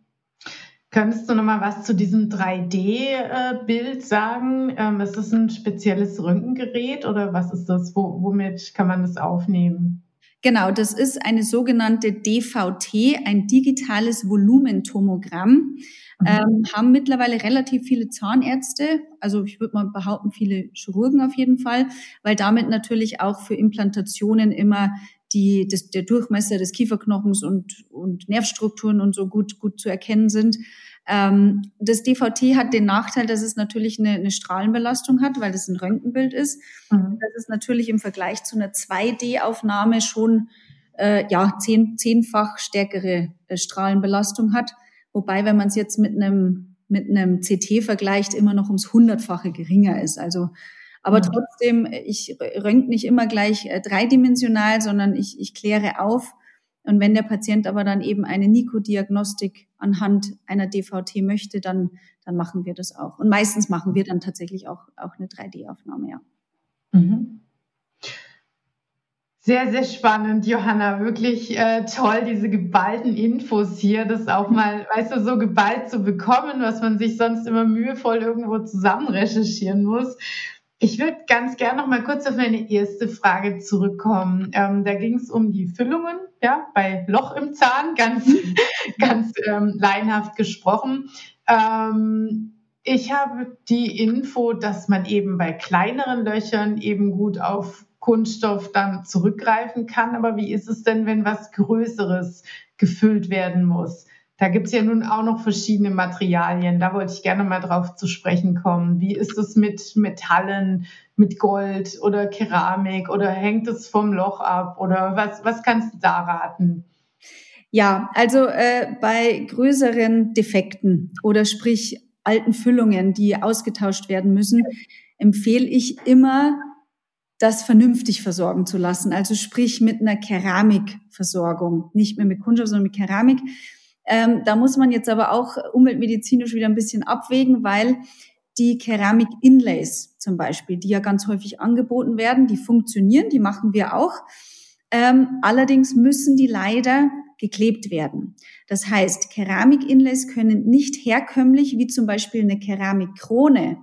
Speaker 1: Könntest du noch mal was zu diesem 3D-Bild sagen? Ähm, ist das ein spezielles Röntgengerät oder was ist das? womit kann man das aufnehmen?
Speaker 2: Genau, das ist eine sogenannte DVT, ein digitales Volumentomogramm. Mhm. Ähm, haben mittlerweile relativ viele Zahnärzte, also ich würde mal behaupten, viele Chirurgen auf jeden Fall, weil damit natürlich auch für Implantationen immer die, das, der Durchmesser des Kieferknochens und, und Nervstrukturen und so gut, gut zu erkennen sind. Ähm, das DVT hat den Nachteil, dass es natürlich eine, eine Strahlenbelastung hat, weil das ein Röntgenbild ist. Mhm. Das ist natürlich im Vergleich zu einer 2D-Aufnahme schon äh, ja zehn, zehnfach stärkere äh, Strahlenbelastung hat. Wobei, wenn man es jetzt mit einem mit einem CT vergleicht, immer noch ums hundertfache geringer ist. Also aber trotzdem, ich rönt nicht immer gleich äh, dreidimensional, sondern ich, ich kläre auf, und wenn der Patient aber dann eben eine Nikodiagnostik anhand einer DVT möchte, dann, dann machen wir das auch. Und meistens machen wir dann tatsächlich auch, auch eine 3D-Aufnahme, ja. Mhm.
Speaker 1: Sehr, sehr spannend, Johanna. Wirklich äh, toll, diese geballten Infos hier, das auch mal, weißt du, so geballt zu bekommen, was man sich sonst immer mühevoll irgendwo zusammen recherchieren muss. Ich würde ganz gerne noch mal kurz auf meine erste Frage zurückkommen. Ähm, da ging es um die Füllungen, ja, bei Loch im Zahn, ganz, ganz ähm, laienhaft gesprochen. Ähm, ich habe die Info, dass man eben bei kleineren Löchern eben gut auf Kunststoff dann zurückgreifen kann. Aber wie ist es denn, wenn was Größeres gefüllt werden muss? Da gibt es ja nun auch noch verschiedene Materialien. Da wollte ich gerne mal drauf zu sprechen kommen. Wie ist es mit Metallen, mit Gold oder Keramik oder hängt es vom Loch ab oder was, was kannst du da raten?
Speaker 2: Ja, also äh, bei größeren Defekten oder sprich alten Füllungen, die ausgetauscht werden müssen, empfehle ich immer, das vernünftig versorgen zu lassen. Also sprich mit einer Keramikversorgung, nicht mehr mit Kunststoff, sondern mit Keramik. Ähm, da muss man jetzt aber auch umweltmedizinisch wieder ein bisschen abwägen, weil die Keramik-Inlays zum Beispiel, die ja ganz häufig angeboten werden, die funktionieren, die machen wir auch. Ähm, allerdings müssen die leider geklebt werden. Das heißt, Keramik-Inlays können nicht herkömmlich, wie zum Beispiel eine Keramikkrone,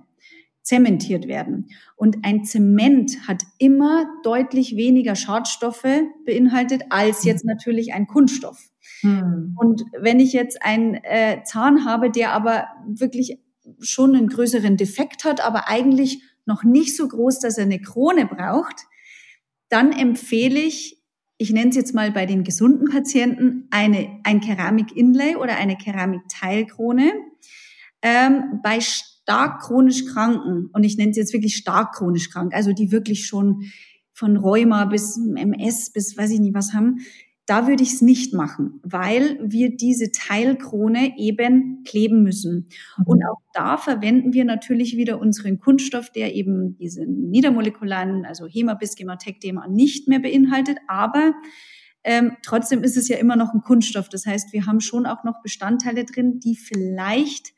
Speaker 2: zementiert werden. Und ein Zement hat immer deutlich weniger Schadstoffe beinhaltet als jetzt natürlich ein Kunststoff. Hm. Und wenn ich jetzt einen äh, Zahn habe, der aber wirklich schon einen größeren Defekt hat, aber eigentlich noch nicht so groß, dass er eine Krone braucht, dann empfehle ich, ich nenne es jetzt mal bei den gesunden Patienten, eine, ein Keramik-Inlay oder eine Keramik-Teilkrone. Ähm, bei stark chronisch Kranken, und ich nenne es jetzt wirklich stark chronisch krank, also die wirklich schon von Rheuma bis MS bis weiß ich nicht was haben, da würde ich es nicht machen, weil wir diese Teilkrone eben kleben müssen. Mhm. Und auch da verwenden wir natürlich wieder unseren Kunststoff, der eben diese niedermolekularen, also Hema bis Gematec-Dema nicht mehr beinhaltet. Aber ähm, trotzdem ist es ja immer noch ein Kunststoff. Das heißt, wir haben schon auch noch Bestandteile drin, die vielleicht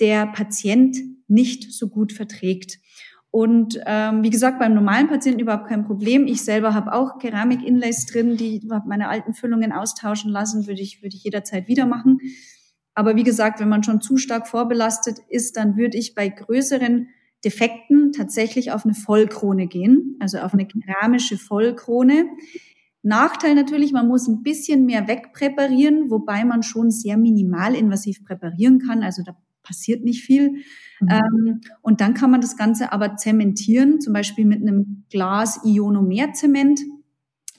Speaker 2: der Patient nicht so gut verträgt. Und ähm, wie gesagt, beim normalen Patienten überhaupt kein Problem. Ich selber habe auch Keramik-Inlays drin, die habe meine alten Füllungen austauschen lassen, würde ich, würde ich jederzeit wieder machen. Aber wie gesagt, wenn man schon zu stark vorbelastet ist, dann würde ich bei größeren Defekten tatsächlich auf eine Vollkrone gehen, also auf eine keramische Vollkrone. Nachteil natürlich, man muss ein bisschen mehr wegpräparieren, wobei man schon sehr minimal invasiv präparieren kann. Also da passiert nicht viel. Mhm. Ähm, und dann kann man das Ganze aber zementieren, zum Beispiel mit einem Glas Ionomerzement.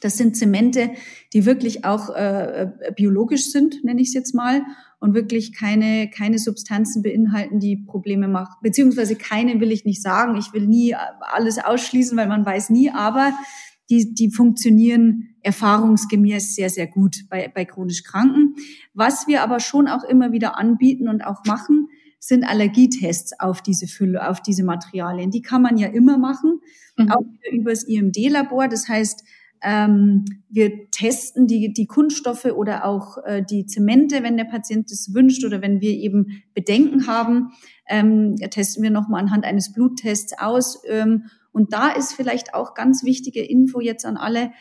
Speaker 2: Das sind Zemente, die wirklich auch äh, äh, biologisch sind, nenne ich es jetzt mal, und wirklich keine, keine Substanzen beinhalten, die Probleme machen. Beziehungsweise keine will ich nicht sagen. Ich will nie alles ausschließen, weil man weiß nie, aber die, die funktionieren erfahrungsgemäß sehr, sehr gut bei, bei chronisch Kranken. Was wir aber schon auch immer wieder anbieten und auch machen, sind Allergietests auf diese Fülle, auf diese Materialien. Die kann man ja immer machen, mhm. auch übers IMD-Labor. Das heißt, ähm, wir testen die, die Kunststoffe oder auch äh, die Zemente, wenn der Patient es wünscht oder wenn wir eben Bedenken haben, ähm, testen wir nochmal anhand eines Bluttests aus. Ähm, und da ist vielleicht auch ganz wichtige Info jetzt an alle,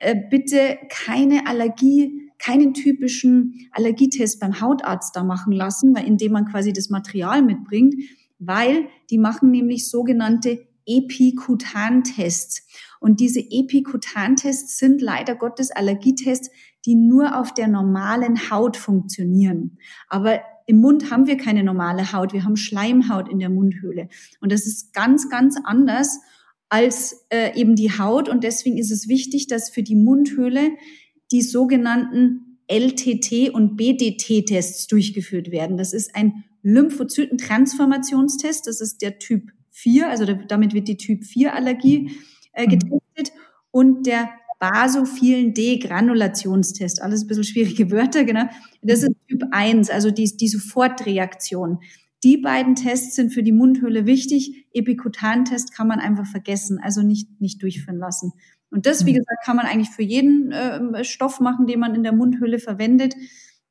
Speaker 2: äh, bitte keine Allergie keinen typischen Allergietest beim Hautarzt da machen lassen, weil indem man quasi das Material mitbringt, weil die machen nämlich sogenannte Epikutantests. Und diese Epikutantests sind leider Gottes Allergietests, die nur auf der normalen Haut funktionieren. Aber im Mund haben wir keine normale Haut, wir haben Schleimhaut in der Mundhöhle. Und das ist ganz, ganz anders als äh, eben die Haut. Und deswegen ist es wichtig, dass für die Mundhöhle die sogenannten LTT und BDT-Tests durchgeführt werden. Das ist ein Lymphozytentransformationstest. Das ist der Typ 4, also damit wird die Typ 4 Allergie äh, mhm. getestet. Und der basophilen Degranulationstest. Alles ein bisschen schwierige Wörter, genau. Das ist Typ 1, also die, die Sofortreaktion. Die beiden Tests sind für die Mundhöhle wichtig. Epikutantest kann man einfach vergessen, also nicht, nicht durchführen lassen. Und das, wie mhm. gesagt, kann man eigentlich für jeden äh, Stoff machen, den man in der Mundhülle verwendet.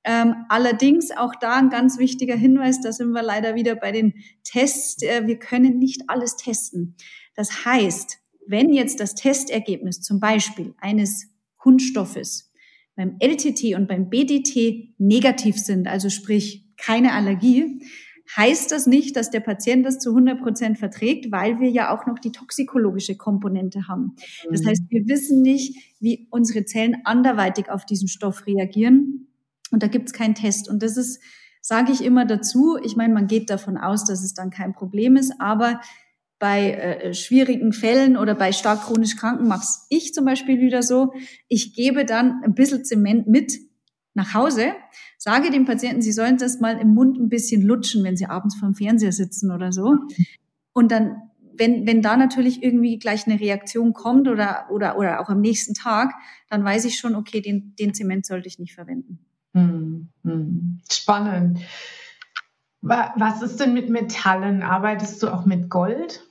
Speaker 2: Ähm, allerdings auch da ein ganz wichtiger Hinweis, da sind wir leider wieder bei den Tests. Äh, wir können nicht alles testen. Das heißt, wenn jetzt das Testergebnis zum Beispiel eines Kunststoffes beim LTT und beim BDT negativ sind, also sprich keine Allergie, heißt das nicht, dass der Patient das zu 100 Prozent verträgt, weil wir ja auch noch die toxikologische Komponente haben. Das mhm. heißt, wir wissen nicht, wie unsere Zellen anderweitig auf diesen Stoff reagieren. Und da gibt es keinen Test. Und das ist, sage ich immer dazu, ich meine, man geht davon aus, dass es dann kein Problem ist, aber bei äh, schwierigen Fällen oder bei stark chronisch Kranken mache ich zum Beispiel wieder so, ich gebe dann ein bisschen Zement mit nach Hause, sage dem Patienten, sie sollen das mal im Mund ein bisschen lutschen, wenn sie abends vorm Fernseher sitzen oder so. Und dann, wenn, wenn da natürlich irgendwie gleich eine Reaktion kommt oder, oder, oder auch am nächsten Tag, dann weiß ich schon, okay, den, den Zement sollte ich nicht verwenden. Hm,
Speaker 1: hm. Spannend. Was ist denn mit Metallen? Arbeitest du auch mit Gold?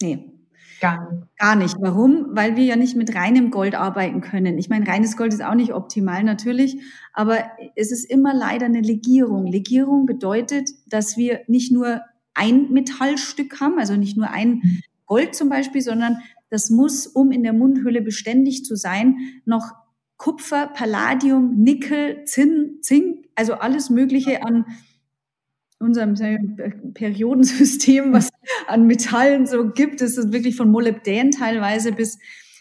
Speaker 2: Nee. Gar nicht. Gar nicht. Warum? Weil wir ja nicht mit reinem Gold arbeiten können. Ich meine, reines Gold ist auch nicht optimal natürlich, aber es ist immer leider eine Legierung. Legierung bedeutet, dass wir nicht nur ein Metallstück haben, also nicht nur ein Gold zum Beispiel, sondern das muss, um in der Mundhöhle beständig zu sein, noch Kupfer, Palladium, Nickel, Zinn, Zink, also alles Mögliche an unserem Periodensystem, was an Metallen so gibt. Es ist wirklich von Molybdän teilweise bis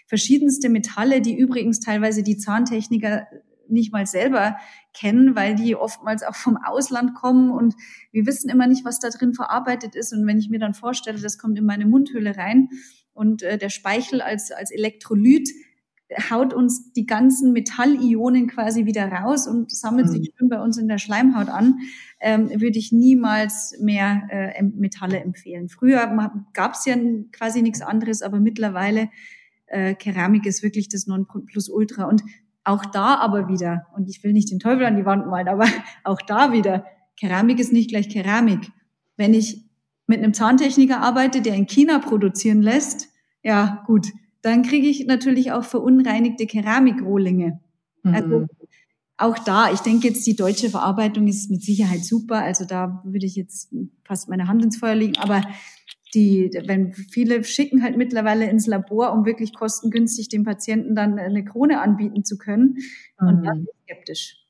Speaker 2: verschiedenste Metalle, die übrigens teilweise die Zahntechniker nicht mal selber kennen, weil die oftmals auch vom Ausland kommen und wir wissen immer nicht, was da drin verarbeitet ist. Und wenn ich mir dann vorstelle, das kommt in meine Mundhöhle rein und äh, der Speichel als, als Elektrolyt haut uns die ganzen Metallionen quasi wieder raus und sammelt mhm. sich schön bei uns in der Schleimhaut an, ähm, würde ich niemals mehr äh, Metalle empfehlen. Früher gab es ja quasi nichts anderes, aber mittlerweile äh, Keramik ist wirklich das Nonplusultra. Und auch da aber wieder, und ich will nicht den Teufel an die Wand malen, aber auch da wieder, Keramik ist nicht gleich Keramik. Wenn ich mit einem Zahntechniker arbeite, der in China produzieren lässt, ja gut, dann kriege ich natürlich auch verunreinigte Keramikrohlinge. Mhm. Also auch da, ich denke jetzt, die deutsche Verarbeitung ist mit Sicherheit super. Also da würde ich jetzt fast meine Hand ins Feuer legen. Aber die, wenn viele schicken halt mittlerweile ins Labor, um wirklich kostengünstig dem Patienten dann eine Krone anbieten zu können. Und mhm. da bin ich skeptisch.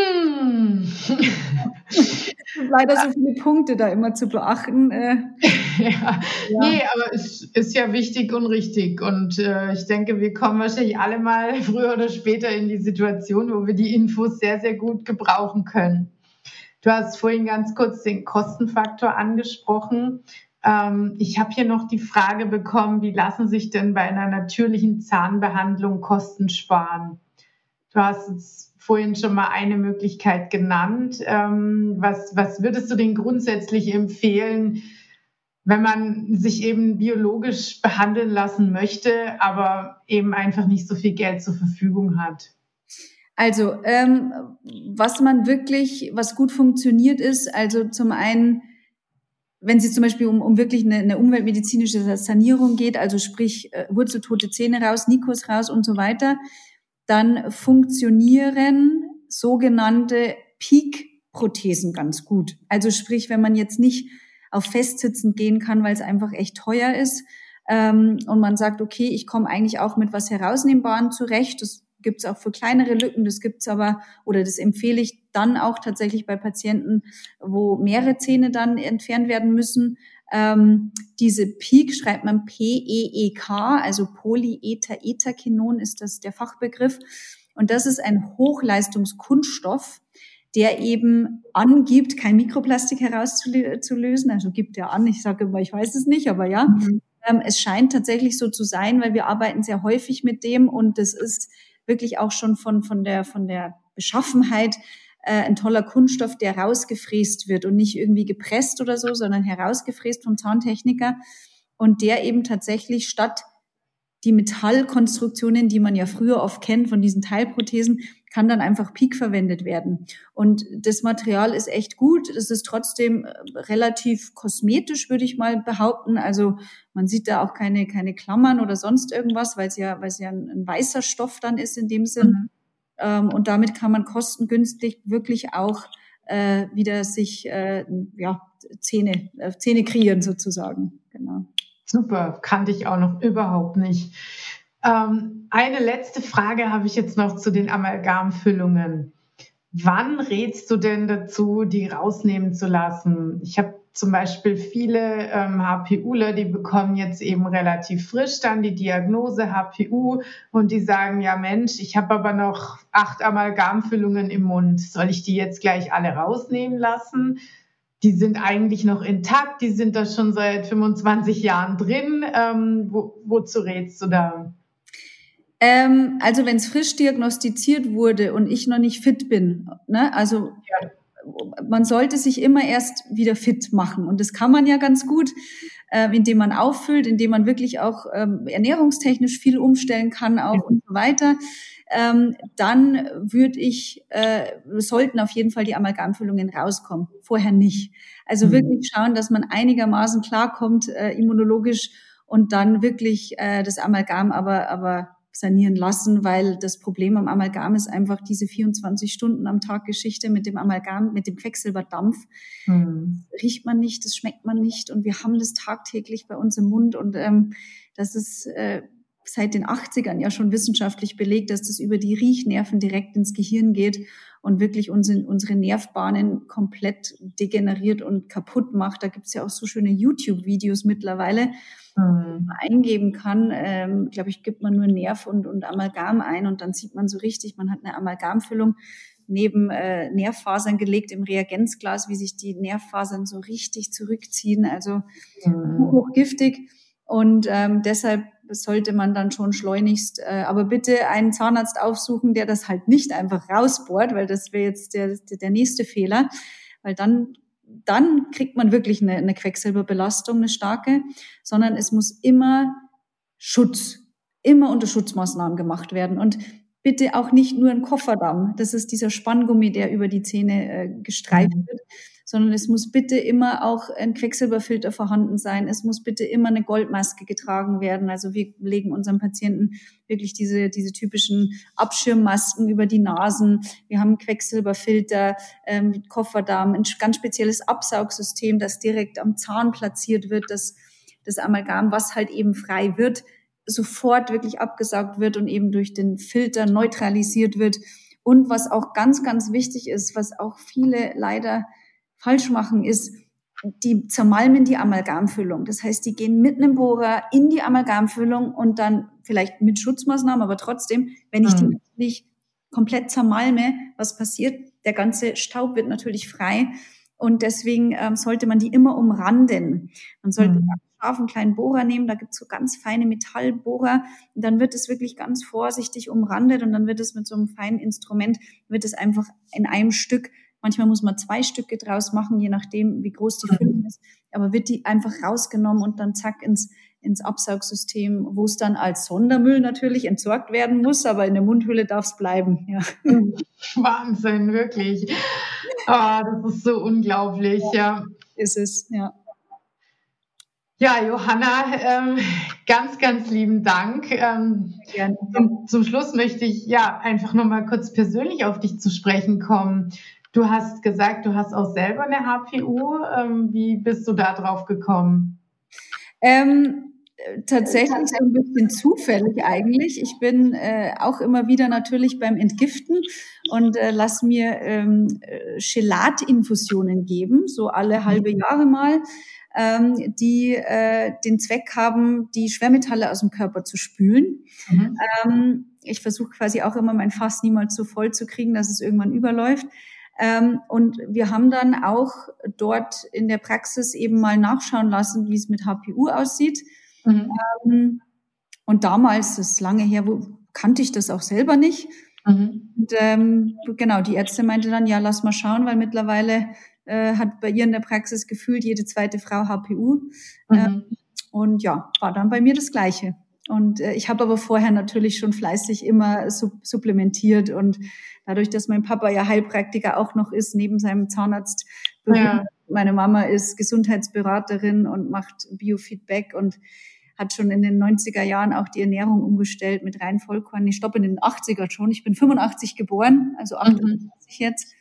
Speaker 2: Hm. Leider so viele Punkte da immer zu beachten. Äh.
Speaker 1: ja. ja. Nee, aber es ist ja wichtig und richtig. Und äh, ich denke, wir kommen wahrscheinlich alle mal früher oder später in die Situation, wo wir die Infos sehr, sehr gut gebrauchen können. Du hast vorhin ganz kurz den Kostenfaktor angesprochen. Ähm, ich habe hier noch die Frage bekommen, wie lassen sich denn bei einer natürlichen Zahnbehandlung Kosten sparen? Du hast jetzt vorhin schon mal eine Möglichkeit genannt. Ähm, was, was würdest du denn grundsätzlich empfehlen, wenn man sich eben biologisch behandeln lassen möchte, aber eben einfach nicht so viel Geld zur Verfügung hat?
Speaker 2: Also, ähm, was man wirklich, was gut funktioniert ist, also zum einen, wenn es zum Beispiel um, um wirklich eine, eine umweltmedizinische Sanierung geht, also sprich äh, wurzeltote Zähne raus, Nikos raus und so weiter, dann funktionieren sogenannte Peak-Prothesen ganz gut. Also sprich, wenn man jetzt nicht auf Festsitzen gehen kann, weil es einfach echt teuer ist ähm, und man sagt, okay, ich komme eigentlich auch mit was Herausnehmbaren zurecht. Das gibt es auch für kleinere Lücken, das gibt's aber, oder das empfehle ich dann auch tatsächlich bei Patienten, wo mehrere Zähne dann entfernt werden müssen. Ähm, diese PEEK schreibt man P-E-E-K, also Polyether-Etherkinon ist das der Fachbegriff. Und das ist ein Hochleistungskunststoff, der eben angibt, kein Mikroplastik herauszulösen. Also gibt er an, ich sage immer, ich weiß es nicht, aber ja. Mhm. Ähm, es scheint tatsächlich so zu sein, weil wir arbeiten sehr häufig mit dem und das ist wirklich auch schon von, von, der, von der Beschaffenheit äh, ein toller Kunststoff, der rausgefräst wird und nicht irgendwie gepresst oder so, sondern herausgefräst vom Zahntechniker und der eben tatsächlich statt die Metallkonstruktionen, die man ja früher oft kennt von diesen Teilprothesen, kann dann einfach Peak verwendet werden. Und das Material ist echt gut. Es ist trotzdem äh, relativ kosmetisch, würde ich mal behaupten. Also man sieht da auch keine, keine Klammern oder sonst irgendwas, weil es ja, weil es ja ein, ein weißer Stoff dann ist in dem Sinn. Mhm. Ähm, und damit kann man kostengünstig wirklich auch äh, wieder sich äh, ja, Zähne, äh, Zähne kreieren sozusagen. Genau.
Speaker 1: Super, kannte ich auch noch überhaupt nicht. Ähm, eine letzte Frage habe ich jetzt noch zu den Amalgamfüllungen. Wann rätst du denn dazu, die rausnehmen zu lassen? Ich habe zum Beispiel viele ähm, HPUler, die bekommen jetzt eben relativ frisch dann die Diagnose HPU und die sagen, ja Mensch, ich habe aber noch acht Amalgamfüllungen im Mund. Soll ich die jetzt gleich alle rausnehmen lassen? Die sind eigentlich noch intakt, die sind da schon seit 25 Jahren drin. Ähm, wo, wozu rätst du da?
Speaker 2: Ähm, also wenn es frisch diagnostiziert wurde und ich noch nicht fit bin, ne, also ja. Man sollte sich immer erst wieder fit machen und das kann man ja ganz gut, äh, indem man auffüllt, indem man wirklich auch ähm, ernährungstechnisch viel umstellen kann auch ja. und so weiter. Ähm, dann würde ich, äh, sollten auf jeden Fall die Amalgamfüllungen rauskommen, vorher nicht. Also mhm. wirklich schauen, dass man einigermaßen klarkommt äh, immunologisch und dann wirklich äh, das Amalgam aber, aber sanieren lassen, weil das Problem am Amalgam ist einfach diese 24 Stunden am Tag Geschichte mit dem Amalgam, mit dem Quecksilberdampf. Mhm. Das riecht man nicht, das schmeckt man nicht und wir haben das tagtäglich bei uns im Mund und ähm, das ist äh, seit den 80ern ja schon wissenschaftlich belegt, dass das über die Riechnerven direkt ins Gehirn geht und wirklich unsere, unsere Nervbahnen komplett degeneriert und kaputt macht. Da gibt's ja auch so schöne YouTube-Videos mittlerweile, mhm. man eingeben kann. Ähm, glaube ich, gibt man nur Nerv und, und Amalgam ein und dann sieht man so richtig, man hat eine Amalgamfüllung neben äh, Nervfasern gelegt im Reagenzglas, wie sich die Nervfasern so richtig zurückziehen, also mhm. hochgiftig. Und ähm, deshalb sollte man dann schon schleunigst, äh, aber bitte einen Zahnarzt aufsuchen, der das halt nicht einfach rausbohrt, weil das wäre jetzt der, der nächste Fehler, weil dann dann kriegt man wirklich eine, eine Quecksilberbelastung, eine starke, sondern es muss immer Schutz, immer unter Schutzmaßnahmen gemacht werden. Und bitte auch nicht nur ein Kofferdamm. Das ist dieser Spanngummi, der über die Zähne äh, gestreift mhm. wird, sondern es muss bitte immer auch ein Quecksilberfilter vorhanden sein. Es muss bitte immer eine Goldmaske getragen werden. Also wir legen unseren Patienten wirklich diese, diese typischen Abschirmmasken über die Nasen. Wir haben Quecksilberfilter, ähm, Kofferdamm, ein ganz spezielles Absaugsystem, das direkt am Zahn platziert wird, das, das Amalgam, was halt eben frei wird, sofort wirklich abgesaugt wird und eben durch den Filter neutralisiert wird. Und was auch ganz, ganz wichtig ist, was auch viele leider falsch machen, ist, die zermalmen die Amalgamfüllung. Das heißt, die gehen mit einem Bohrer in die Amalgamfüllung und dann vielleicht mit Schutzmaßnahmen, aber trotzdem, wenn ich mhm. die natürlich komplett zermalme, was passiert? Der ganze Staub wird natürlich frei und deswegen ähm, sollte man die immer umranden. Man sollte mhm scharfen kleinen Bohrer nehmen. Da gibt's so ganz feine Metallbohrer. Und dann wird es wirklich ganz vorsichtig umrandet und dann wird es mit so einem feinen Instrument, wird es einfach in einem Stück Manchmal muss man zwei Stücke draus machen, je nachdem, wie groß die Füllung ist. Aber wird die einfach rausgenommen und dann zack ins, ins Absaugsystem, wo es dann als Sondermüll natürlich entsorgt werden muss, aber in der Mundhülle darf es bleiben. Ja.
Speaker 1: Wahnsinn, wirklich. Oh, das ist so unglaublich, ja.
Speaker 2: Ist es, ja.
Speaker 1: Ja, Johanna, ähm, ganz, ganz lieben Dank. Ähm, zum, zum, Schluss möchte ich ja einfach nur mal kurz persönlich auf dich zu sprechen kommen. Du hast gesagt, du hast auch selber eine HPU. Ähm, wie bist du da drauf gekommen?
Speaker 2: Ähm, tatsächlich so ein bisschen zufällig eigentlich. Ich bin äh, auch immer wieder natürlich beim Entgiften und äh, lass mir ähm, äh, Chelatinfusionen geben, so alle halbe Jahre mal ähm, die äh, den Zweck haben, die Schwermetalle aus dem Körper zu spülen. Mhm. Ähm, ich versuche quasi auch immer mein Fass niemals so voll zu kriegen, dass es irgendwann überläuft. Ähm, und wir haben dann auch dort in der Praxis eben mal nachschauen lassen, wie es mit HPU aussieht. Mhm. Ähm, und damals, das ist lange her, wo, kannte ich das auch selber nicht. Mhm. Und ähm, genau, die Ärzte meinte dann, ja, lass mal schauen, weil mittlerweile äh, hat bei ihr in der Praxis gefühlt jede zweite Frau HPU. Mhm. Ähm, und ja, war dann bei mir das Gleiche. Und äh, ich habe aber vorher natürlich schon fleißig immer sub supplementiert und dadurch, dass mein Papa ja Heilpraktiker auch noch ist, neben seinem Zahnarzt, ja. meine Mama ist Gesundheitsberaterin und macht Biofeedback und hat schon in den 90er Jahren auch die Ernährung umgestellt mit rein Vollkorn. Ich stoppe in den 80er schon. Ich bin 85 geboren, also 88 mhm. jetzt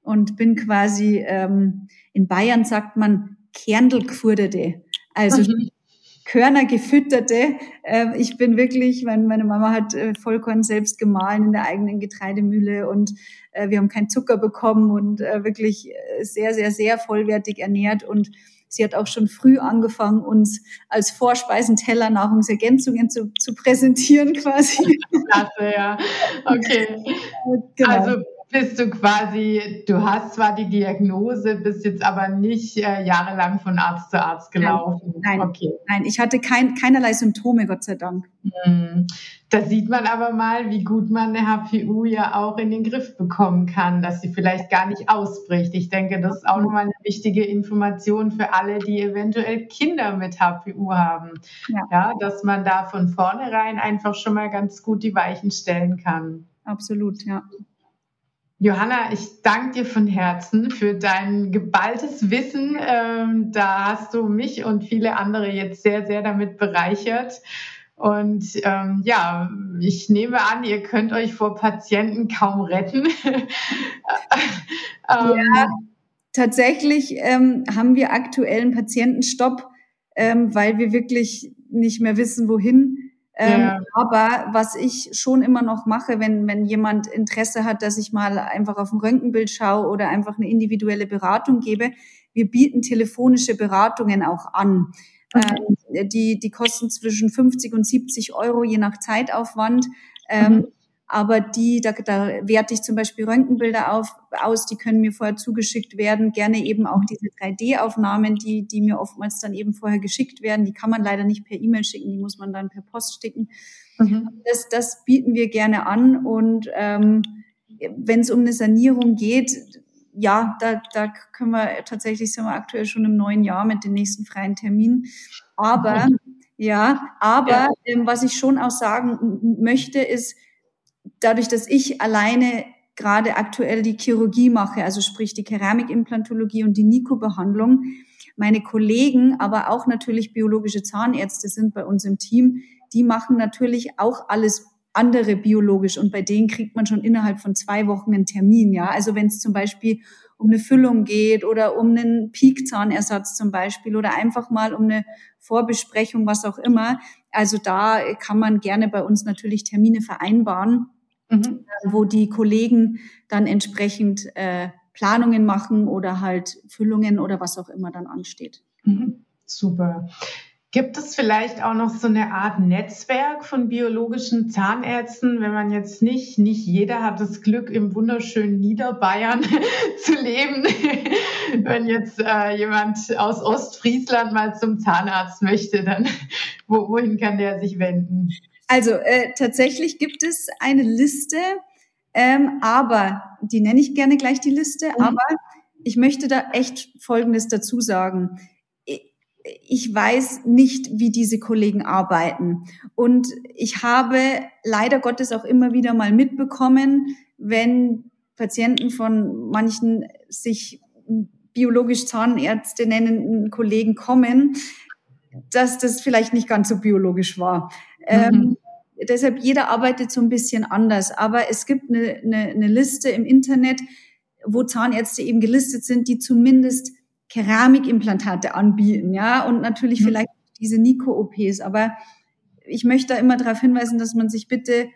Speaker 2: und bin quasi ähm, in Bayern sagt man Kerndl gefurderte. Also mhm. Körner gefütterte. Äh, ich bin wirklich, meine, Mama hat äh, Vollkorn selbst gemahlen in der eigenen Getreidemühle und äh, wir haben keinen Zucker bekommen und äh, wirklich sehr, sehr, sehr vollwertig ernährt und Sie hat auch schon früh angefangen, uns als Vorspeisenteller Nahrungsergänzungen zu, zu präsentieren quasi.
Speaker 1: Klasse, ja. Okay. Genau. Also bist du quasi, du hast zwar die Diagnose, bist jetzt aber nicht äh, jahrelang von Arzt zu Arzt gelaufen.
Speaker 2: Nein, nein, okay. nein ich hatte kein, keinerlei Symptome, Gott sei Dank.
Speaker 1: Hm. Da sieht man aber mal, wie gut man eine HPU ja auch in den Griff bekommen kann, dass sie vielleicht gar nicht ausbricht. Ich denke, das ist auch nochmal eine wichtige Information für alle, die eventuell Kinder mit HPU haben. Ja. ja, dass man da von vornherein einfach schon mal ganz gut die Weichen stellen kann.
Speaker 2: Absolut, ja.
Speaker 1: Johanna, ich danke dir von Herzen für dein geballtes Wissen. Ähm, da hast du mich und viele andere jetzt sehr, sehr damit bereichert. Und ähm, ja, ich nehme an, ihr könnt euch vor Patienten kaum retten. ähm,
Speaker 2: ja, tatsächlich ähm, haben wir aktuell einen Patientenstopp, ähm, weil wir wirklich nicht mehr wissen, wohin. Ähm, ja. Aber was ich schon immer noch mache, wenn, wenn jemand Interesse hat, dass ich mal einfach auf ein Röntgenbild schaue oder einfach eine individuelle Beratung gebe, wir bieten telefonische Beratungen auch an. Mhm. Ähm, die, die kosten zwischen 50 und 70 Euro je nach Zeitaufwand. Ähm, mhm. Aber die, da, da werte ich zum Beispiel Röntgenbilder auf, aus, die können mir vorher zugeschickt werden. Gerne eben auch diese 3D-Aufnahmen, die, die mir oftmals dann eben vorher geschickt werden. Die kann man leider nicht per E-Mail schicken, die muss man dann per Post schicken. Mhm. Das, das bieten wir gerne an. Und ähm, wenn es um eine Sanierung geht, ja, da, da können wir tatsächlich, sind wir aktuell schon im neuen Jahr mit den nächsten freien Terminen. Aber, ja, aber ähm, was ich schon auch sagen möchte, ist, dadurch, dass ich alleine gerade aktuell die Chirurgie mache, also sprich die Keramikimplantologie und die Niko-Behandlung, meine Kollegen, aber auch natürlich biologische Zahnärzte sind bei uns im Team, die machen natürlich auch alles andere biologisch und bei denen kriegt man schon innerhalb von zwei Wochen einen Termin, ja. Also wenn es zum Beispiel um eine Füllung geht oder um einen Peakzahnersatz zum Beispiel oder einfach mal um eine Vorbesprechung, was auch immer. Also da kann man gerne bei uns natürlich Termine vereinbaren mhm. wo die Kollegen dann entsprechend äh, Planungen machen oder halt Füllungen oder was auch immer dann ansteht.
Speaker 1: Mhm. Super. Gibt es vielleicht auch noch so eine Art Netzwerk von biologischen Zahnärzten, wenn man jetzt nicht, nicht jeder hat das Glück, im wunderschönen Niederbayern zu leben. wenn jetzt äh, jemand aus Ostfriesland mal zum Zahnarzt möchte, dann wo, wohin kann der sich wenden?
Speaker 2: Also äh, tatsächlich gibt es eine Liste, ähm, aber die nenne ich gerne gleich die Liste, mhm. aber ich möchte da echt Folgendes dazu sagen. Ich weiß nicht, wie diese Kollegen arbeiten. Und ich habe leider Gottes auch immer wieder mal mitbekommen, wenn Patienten von manchen sich biologisch Zahnärzte nennenden Kollegen kommen, dass das vielleicht nicht ganz so biologisch war. Ähm, mhm. Ähm, deshalb jeder arbeitet so ein bisschen anders. Aber es gibt eine, eine, eine Liste im Internet, wo Zahnärzte eben gelistet sind, die zumindest Keramikimplantate anbieten, ja, und natürlich mhm. vielleicht diese Nico-OPs. Aber ich möchte da immer darauf hinweisen, dass man sich bitte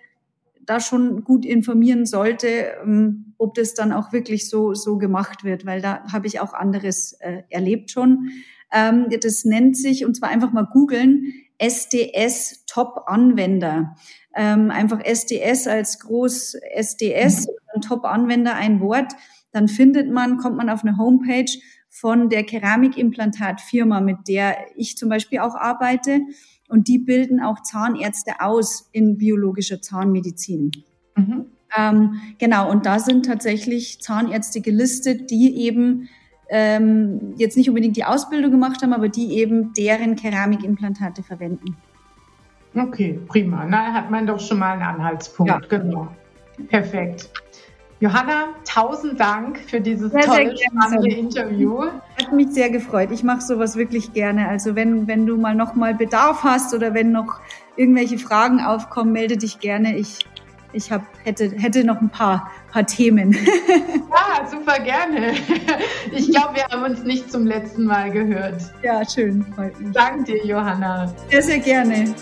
Speaker 2: da schon gut informieren sollte, ähm, ob das dann auch wirklich so so gemacht wird, weil da habe ich auch anderes äh, erlebt schon. Ähm, das nennt sich und zwar einfach mal googeln SDS Top Anwender. Ähm, einfach SDS als groß SDS, mhm. Top Anwender ein Wort. Dann findet man, kommt man auf eine Homepage von der Keramikimplantatfirma, mit der ich zum Beispiel auch arbeite. Und die bilden auch Zahnärzte aus in biologischer Zahnmedizin. Mhm. Ähm, genau, und da sind tatsächlich Zahnärzte gelistet, die eben ähm, jetzt nicht unbedingt die Ausbildung gemacht haben, aber die eben deren Keramikimplantate verwenden.
Speaker 1: Okay, prima. Na, hat man doch schon mal einen Anhaltspunkt. Ja. Genau. Perfekt. Johanna, tausend Dank für dieses sehr, tolle, sehr spannende Interview.
Speaker 2: Hat mich sehr gefreut. Ich mache sowas wirklich gerne. Also wenn, wenn du mal noch mal Bedarf hast oder wenn noch irgendwelche Fragen aufkommen, melde dich gerne. Ich ich hab, hätte, hätte noch ein paar, paar Themen.
Speaker 1: Ja, super gerne. Ich glaube, wir haben uns nicht zum letzten Mal gehört.
Speaker 2: Ja, schön. Freut
Speaker 1: mich. Danke dir, Johanna.
Speaker 2: Sehr, sehr gerne.